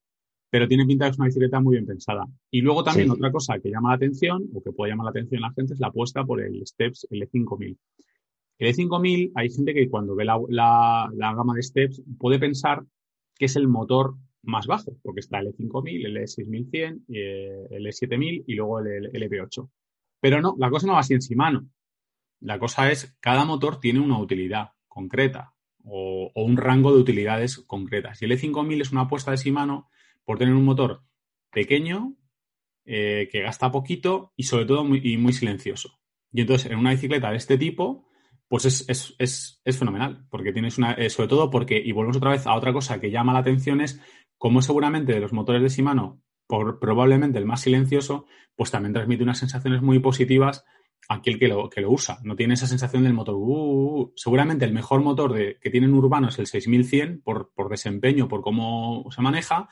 pero tiene pinta de que es una bicicleta muy bien pensada. Y luego también otra cosa que llama la atención, o que puede llamar la atención a la gente, es la apuesta por el Steps L5000. El L5000, hay gente que cuando ve la, gama de Steps puede pensar que es el motor más bajo, porque está el E5000, el E6100, el E7000 y luego el, el EP8. Pero no, la cosa no va así en sí mano. La cosa es, cada motor tiene una utilidad concreta o, un rango de utilidades concretas. Y el E5000 es una apuesta de sí mano por tener un motor pequeño, eh, que gasta poquito y sobre todo muy, y muy silencioso. Y entonces en una bicicleta de este tipo, pues es, fenomenal, porque tienes una, eh, sobre todo porque, y volvemos otra vez a otra cosa que llama la atención es cómo seguramente de los motores de Shimano, por, probablemente el más silencioso, pues también transmite unas sensaciones muy positivas a aquel que lo, que lo usa. No tiene esa sensación del motor. Uh, uh, uh. seguramente el mejor motor de, que tiene en urbano es el 6100 por, por desempeño, por cómo se maneja,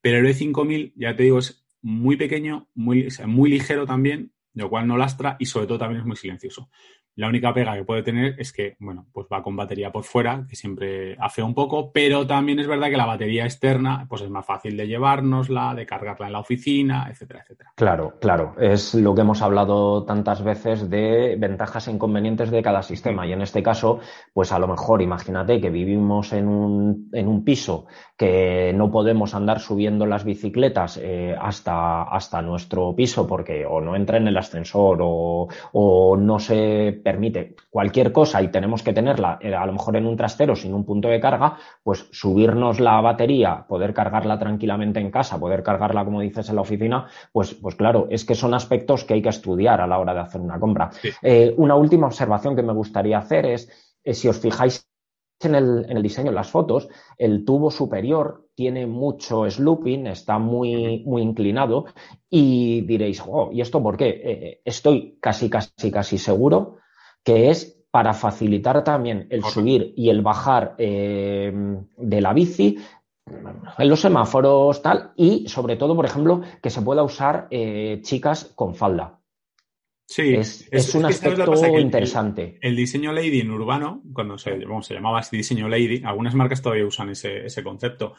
pero el E5000, ya te digo, es muy pequeño, muy, muy ligero también, lo cual no lastra y sobre todo también es muy silencioso. La única pega que puede tener es que, bueno, pues va con batería por fuera, que siempre hace un poco, pero también es verdad que la batería externa, pues es más fácil de llevárnosla, de cargarla en la oficina, etcétera, etcétera. Claro, claro. Es lo que hemos hablado tantas veces de ventajas e inconvenientes de cada sistema. Y en este caso, pues a lo mejor, imagínate que vivimos en un, en un piso que no podemos andar subiendo las bicicletas eh, hasta, hasta nuestro piso porque o no entra en el ascensor o, o no se permite cualquier cosa y tenemos que tenerla eh, a lo mejor en un trastero sin un punto de carga, pues subirnos la batería, poder cargarla tranquilamente en casa, poder cargarla, como dices, en la oficina, pues, pues claro, es que son aspectos que hay que estudiar a la hora de hacer una compra. Eh, una última observación que me gustaría hacer es, eh, si os fijáis en el, en el, diseño, en las fotos, el tubo superior tiene mucho slooping, está muy, muy inclinado y diréis, oh, ¿y esto por qué? estoy casi, casi, casi seguro que es para facilitar también el subir y el bajar eh, de la bici en los semáforos, tal, y sobre todo, por ejemplo, que se pueda usar eh, chicas con falda. Sí, es, un aspecto interesante. El, diseño Lady en urbano, cuando se, se llamaba así diseño Lady, algunas marcas todavía usan ese, ese, concepto.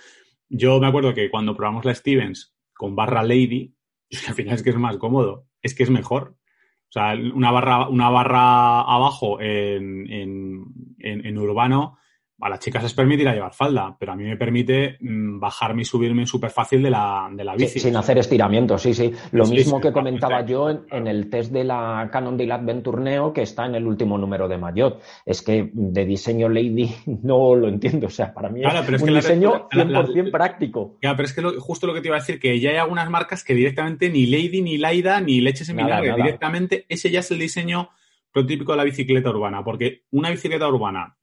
Yo me acuerdo que cuando probamos la Stevens con barra Lady, al final es que es más cómodo, es que es mejor. O sea, una barra, una barra abajo en, en, en urbano a las chicas les permite ir a llevar falda, pero a mí me permite mm, bajarme y subirme súper fácil de la, de la bici. sin hacer estiramientos, sí, sí. Lo mismo que comentaba yo en, el test de la Canon de Adventure Neo, que está en el último número de Mayotte. Es que de diseño Lady no lo entiendo. O sea, para mí es, un diseño 100% práctico. Ya, pero es que justo lo que te iba a decir, que ya hay algunas marcas que directamente ni Lady, ni Laida, ni leches en vinagre, directamente ese ya es el diseño prototípico de la bicicleta urbana, porque una bicicleta urbana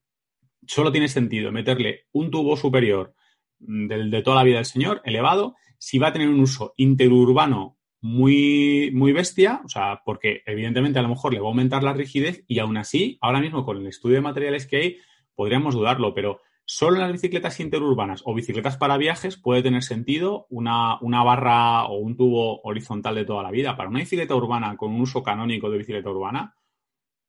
solo tiene sentido meterle un tubo superior mm, del de toda la vida del señor, elevado, si va a tener un uso interurbano muy, muy bestia, o sea, porque evidentemente a lo mejor le va a aumentar la rigidez y aún así, ahora mismo con el estudio de materiales que hay, podríamos dudarlo, pero solo en las bicicletas interurbanas o bicicletas para viajes puede tener sentido una, una barra o un tubo horizontal de toda la vida. Para una bicicleta urbana con un uso canónico de bicicleta urbana,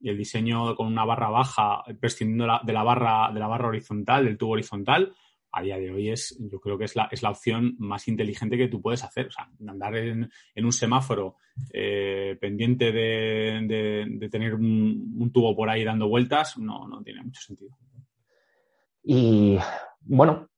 y el diseño con una barra baja, prescindiendo de la barra, de la barra horizontal, del tubo horizontal, a día de hoy es, yo creo que es la, es la opción más inteligente que tú puedes hacer. O sea, andar en, un semáforo eh, pendiente de, tener un, tubo por ahí dando vueltas, no, no tiene mucho sentido. Y bueno,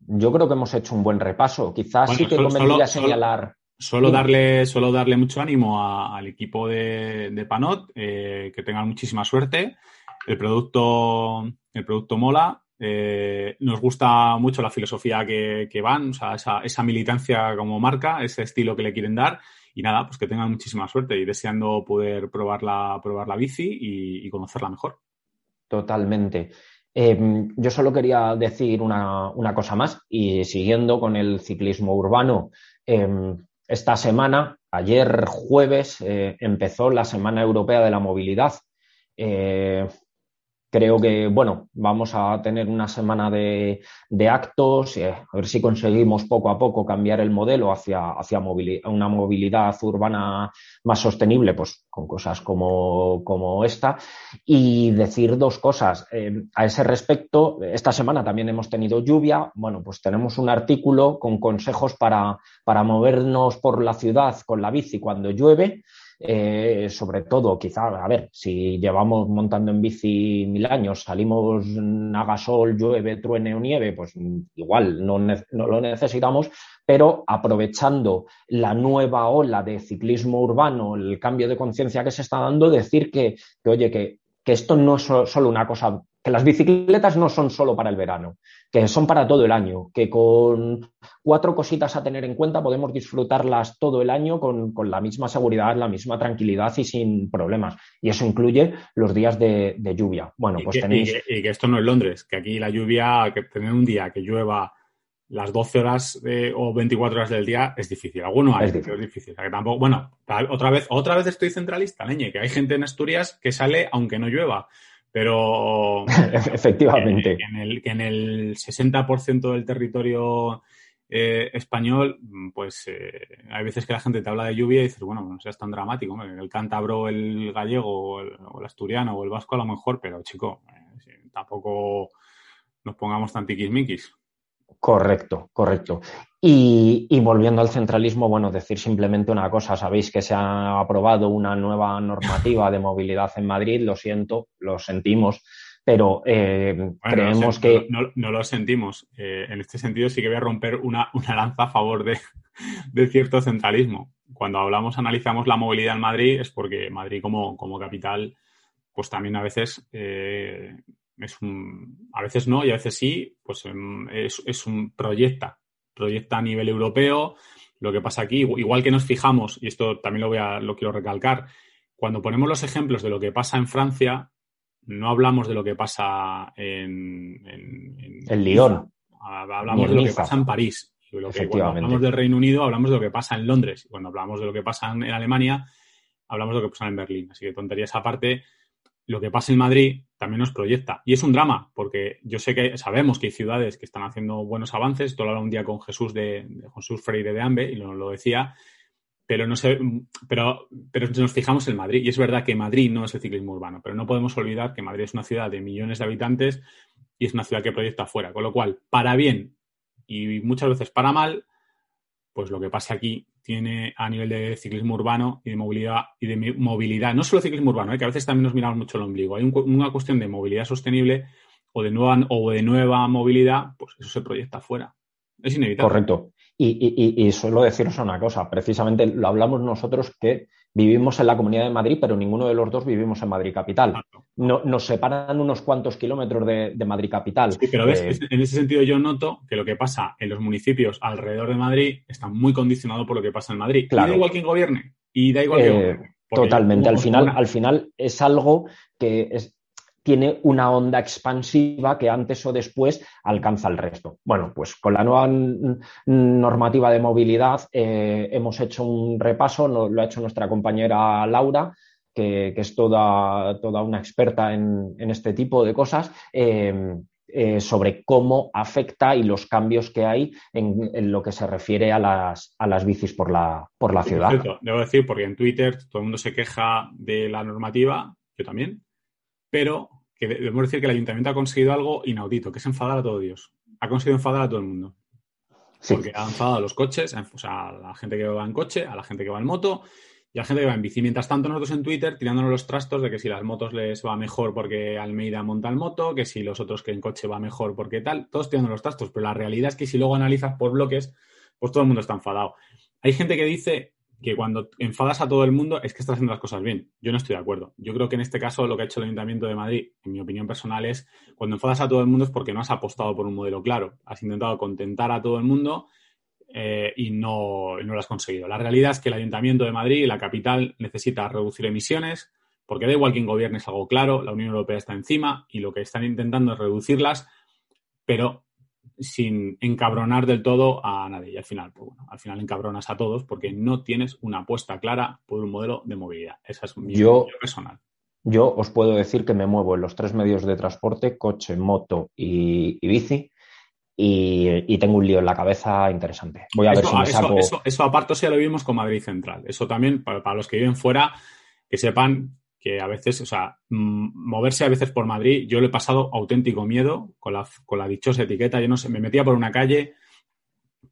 yo creo que hemos hecho un buen repaso. Quizás sí que convendría señalar. Solo darle, darle mucho ánimo al equipo de, Panot, eh, que tengan muchísima suerte. El producto, el producto mola. Eh, nos gusta mucho la filosofía que, van, o sea, esa, militancia como marca, ese estilo que le quieren dar. Y nada, pues que tengan muchísima suerte y deseando poder probar la, probar la bici y conocerla mejor. totalmente. Em, yo solo quería decir una, cosa más y siguiendo con el ciclismo urbano, em, esta semana, ayer jueves, eh, empezó la Semana Europea de la Movilidad. Eh, creo que, bueno, vamos a tener una semana de, actos, eh, a ver si conseguimos poco a poco cambiar el modelo hacia, hacia una movilidad urbana más sostenible, pues con cosas como, como esta. Y decir dos cosas. Eh, a ese respecto, esta semana también hemos tenido lluvia. Bueno, pues tenemos un artículo con consejos para, para movernos por la ciudad con la bici cuando llueve. Eh, sobre todo, quizá, a ver, si llevamos montando en bici mil años, salimos haga sol, llueve, truene o nieve, pues igual no, lo necesitamos, pero aprovechando la nueva ola de ciclismo urbano, el cambio de conciencia que se está dando, decir que, que oye, que, que esto no es solo una cosa que las bicicletas no son solo para el verano, que son para todo el año, que con cuatro cositas a tener en cuenta podemos disfrutarlas todo el año con, la misma seguridad, la misma tranquilidad y sin problemas. Y eso incluye los días de, lluvia. Bueno, pues tenéis. Y que, esto no es Londres, que aquí la lluvia, que tener un día que llueva las 12 horas o 24 horas del día es difícil. Alguno hay, es difícil. es difícil. que tampoco, bueno, otra vez, otra vez estoy centralista, leñe, que hay gente en Asturias que sale aunque no llueva. Pero efectivamente. Que, en el, en el 60% del territorio eh, español, pues eh, hay veces que la gente te habla de lluvia y dices, bueno, no seas tan dramático, el cántabro, el gallego, o el, asturiano o el vasco a lo mejor, pero chico, eh, tampoco nos pongamos tan tiquismiquis. Correcto, correcto. Y, volviendo al centralismo, bueno, decir simplemente una cosa. Sabéis que se ha aprobado una nueva normativa de movilidad en Madrid. Lo siento, lo sentimos, pero eh, creemos que. No, lo sentimos. Eh, en este sentido, sí que voy a romper una, lanza a favor de, cierto centralismo. Cuando hablamos, analizamos la movilidad en Madrid, es porque Madrid, como, como capital, pues también a veces eh, es un, a veces no y a veces sí, pues em, es, un proyecta, proyecta a nivel europeo. Lo que pasa aquí, igual que nos fijamos, y esto también lo, voy a, lo quiero recalcar, cuando ponemos los ejemplos de lo que pasa en Francia, no hablamos de lo que pasa en, en, Lyon. Hablamos de lo que pasa en París. Lo que, cuando hablamos del Reino Unido, hablamos de lo que pasa en Londres. Y cuando hablamos de lo que pasa en Alemania, hablamos de lo que pasa en Berlín. Así que tonterías aparte, lo que pasa en Madrid también nos proyecta. Y es un drama, porque yo sé que sabemos que hay ciudades que están haciendo buenos avances. Esto lo hablaba un día con Jesús de, Jesús Freire de Ambe y lo, decía. Pero no sé, pero, pero nos fijamos en Madrid. Y es verdad que Madrid no es el ciclismo urbano, pero no podemos olvidar que Madrid es una ciudad de millones de habitantes y es una ciudad que proyecta afuera. Con lo cual, para bien y muchas veces para mal, pues lo que pasa aquí tiene a nivel de ciclismo urbano y de movilidad y de movilidad, no solo ciclismo urbano, ¿eh? que a veces también nos miramos mucho el ombligo. Hay una cuestión de movilidad sostenible o de nueva o de nueva movilidad, pues eso se proyecta afuera. Es inevitable. Correcto. Y, y, suelo deciros una cosa, precisamente lo hablamos nosotros que vivimos en la Comunidad de Madrid, pero ninguno de los dos vivimos en Madrid Capital. No, nos separan unos cuantos kilómetros de, Madrid Capital. Sí, pero ves, eh, en ese sentido yo noto que lo que pasa en los municipios alrededor de Madrid está muy condicionado por lo que pasa en Madrid. Claro. Y da igual quien gobierne. Y da igual eh, Totalmente. Al final, al final es algo que es, tiene una onda expansiva que antes o después alcanza el resto. Bueno, pues con la nueva normativa de movilidad eh, hemos hecho un repaso, lo, ha hecho nuestra compañera Laura, que, es toda, toda, una experta en, este tipo de cosas. Em, eh, sobre cómo afecta y los cambios que hay en, lo que se refiere a las, a las bicis por la, por la ciudad. debo decir, porque en Twitter todo el mundo se queja de la normativa, yo también, pero que debemos decir que el ayuntamiento ha conseguido algo inaudito, que es enfadar a todo Dios. Ha conseguido enfadar a todo el mundo. Porque ha enfadado a los coches, o sea, a la gente que va en coche, a la gente que va en moto y a la gente que va en bici. Mientras tanto, nosotros en Twitter tirándonos los trastos de que si las motos les va mejor porque Almeida monta el moto, que si los otros que en coche va mejor porque tal, todos tirando los trastos. Pero la realidad es que si luego analizas por bloques, pues todo el mundo está enfadado. Hay gente que dice que cuando enfadas a todo el mundo es que estás haciendo las cosas bien. Yo no estoy de acuerdo. Yo creo que en este caso lo que ha hecho el Ayuntamiento de Madrid, en mi opinión personal, es cuando enfadas a todo el mundo es porque no has apostado por un modelo claro. Has intentado contentar a todo el mundo eh, y, no, no lo has conseguido. La realidad es que el Ayuntamiento de Madrid, la capital, necesita reducir emisiones, porque da igual quién gobierne, es algo claro, la Unión Europea está encima y lo que están intentando es reducirlas, pero sin encabronar del todo a nadie. Y al final, pues bueno, al final encabronas a todos porque no tienes una apuesta clara por un modelo de movilidad. Esa es mi yo, opinión personal. Yo os puedo decir que me muevo en los tres medios de transporte, coche, moto y, bici, y, tengo un lío en la cabeza interesante. Voy a ver si me saco... Eso, eso, aparte, ya lo vimos con Madrid Central. Eso también, para, los que viven fuera, que sepan que a veces, o sea, moverse a veces por Madrid, yo le he pasado auténtico miedo con la dichosa etiqueta. Yo no sé, me metía por una calle,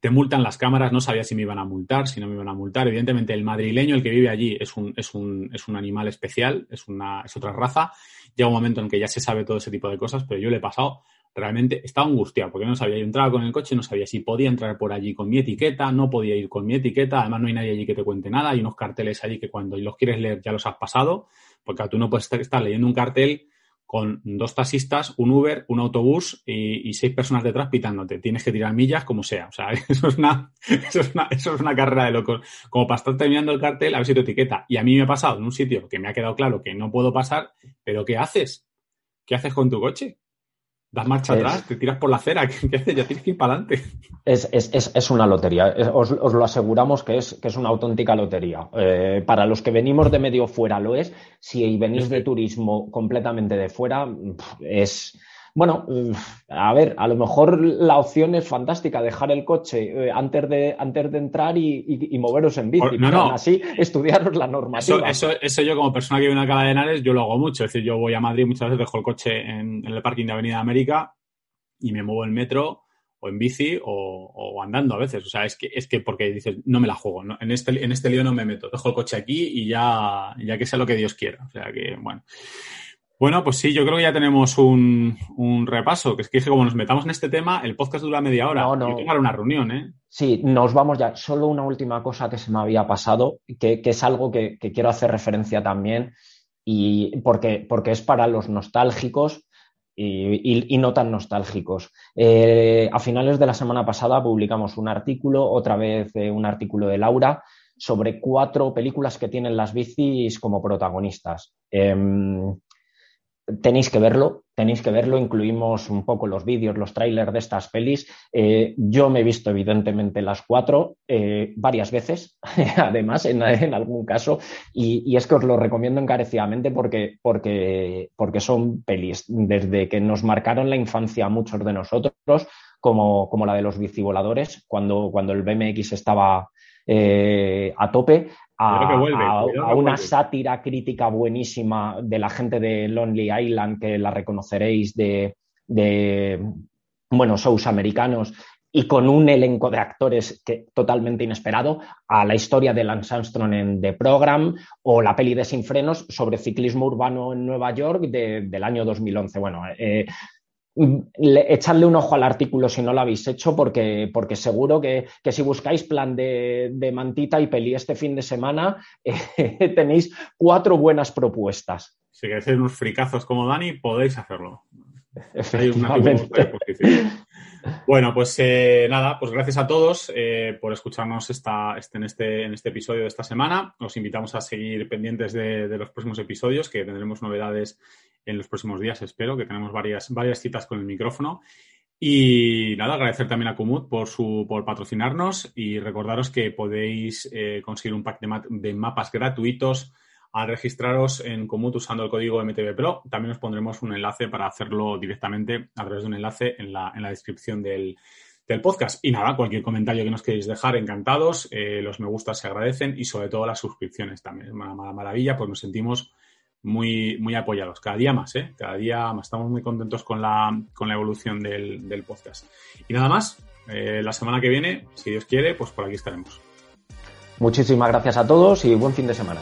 te multan las cámaras, no sabía si me iban a multar, si no me iban a multar. Evidentemente, el madrileño, el que vive allí, es un, es un, es un animal especial, es, una, es otra raza. Llega un momento en que ya se sabe todo ese tipo de cosas, pero yo le he pasado realmente, estaba angustiado, porque no sabía, yo entraba con el coche, no sabía si podía entrar por allí con mi etiqueta, no podía ir con mi etiqueta, además no hay nadie allí que te cuente nada, hay unos carteles allí que cuando los quieres leer ya los has pasado, porque tú no puedes estar leyendo un cartel con dos taxistas, un Uber, un autobús y, seis personas detrás pitándote. Tienes que tirar millas como sea. O sea, eso es una, eso es una, eso es una carrera de locos. Como para estar terminando el cartel, a ver si te etiqueta. Y a mí me ha pasado en un sitio que me ha quedado claro que no puedo pasar, pero ¿qué haces? ¿Qué haces con tu coche? Das marcha atrás, te tiras por la acera, ¿qué, haces? Ya tienes que ir para adelante. Es, es, es, es una lotería, os, os, lo aseguramos que es, que es una auténtica lotería. Eh, para los que venimos de medio fuera lo es, si venís de turismo completamente de fuera, es bueno, a ver, a lo mejor la opción es fantástica, dejar el coche eh, antes, de, antes de entrar y, moveros en bici. No, no. Así estudiaros la normativa. Eso, eso, yo como persona que vive en Alcalá de Henares, yo lo hago mucho. Es decir, yo voy a Madrid muchas veces, dejo el coche en, el parking de Avenida América y me muevo en metro o en bici o, andando a veces. O sea, es que, es que porque dices, no me la juego. En, este, en este lío no me meto. Dejo el coche aquí y ya, ya que sea lo que Dios quiera. O sea que, bueno. Bueno, pues sí, yo creo que ya tenemos un, repaso, que es que como nos metamos en este tema, el podcast dura media hora. No, no. Yo una reunión, ¿eh? Sí, nos vamos ya. Solo una última cosa que se me había pasado, que, es algo que, quiero hacer referencia también, y porque, porque es para los nostálgicos y, no tan nostálgicos. Eh, a finales de la semana pasada publicamos un artículo, otra vez eh, un artículo de Laura, sobre cuatro películas que tienen las bicis como protagonistas. Em, tenéis que verlo, tenéis que verlo, incluimos un poco los vídeos, los trailers de estas pelis. Eh, yo me he visto evidentemente las cuatro eh, varias veces, además, en, algún caso, y, es que os lo recomiendo encarecidamente porque, porque, porque son pelis. Desde que nos marcaron la infancia a muchos de nosotros, como, como la de los bicivoladores, cuando, cuando el BMX estaba eh, a tope, a, una sátira crítica buenísima de la gente de Lonely Island, que la reconoceréis de, bueno, shows americanos, y con un elenco de actores que, totalmente inesperado, a la historia de Lance Armstrong en The Program o la peli de Sin Frenos sobre ciclismo urbano en Nueva York del año 2011. Bueno, eh, echarle un ojo al artículo si no lo habéis hecho, porque, porque seguro que, si buscáis plan de, mantita y peli este fin de semana, eh, tenéis cuatro buenas propuestas. Si queréis ser unos fricazos como Dani, podéis hacerlo. Bueno, pues eh, nada, pues gracias a todos eh, por escucharnos esta, este, en, este, en este episodio de esta semana. Os invitamos a seguir pendientes de, de, los próximos episodios, que tendremos novedades en los próximos días, espero, que tenemos varias, varias citas con el micrófono. Y nada, agradecer también a Kumut por, su, por patrocinarnos y recordaros que podéis eh, conseguir un pack de, de, mapas gratuitos al registraros en Kumut usando el código MTV Pro. También os pondremos un enlace para hacerlo directamente a través de un enlace en la, en la descripción del, del podcast. Y nada, cualquier comentario que nos queréis dejar, encantados. Eh, los me gustas se agradecen y sobre todo las suscripciones también. Es una maravilla, pues nos sentimos muy, muy apoyados. Cada día más, ¿eh? Cada día más. Estamos muy contentos con la, con la evolución del, del podcast. Y nada más, eh, la semana que viene, si Dios quiere, pues por aquí estaremos. Muchísimas gracias a todos y buen fin de semana.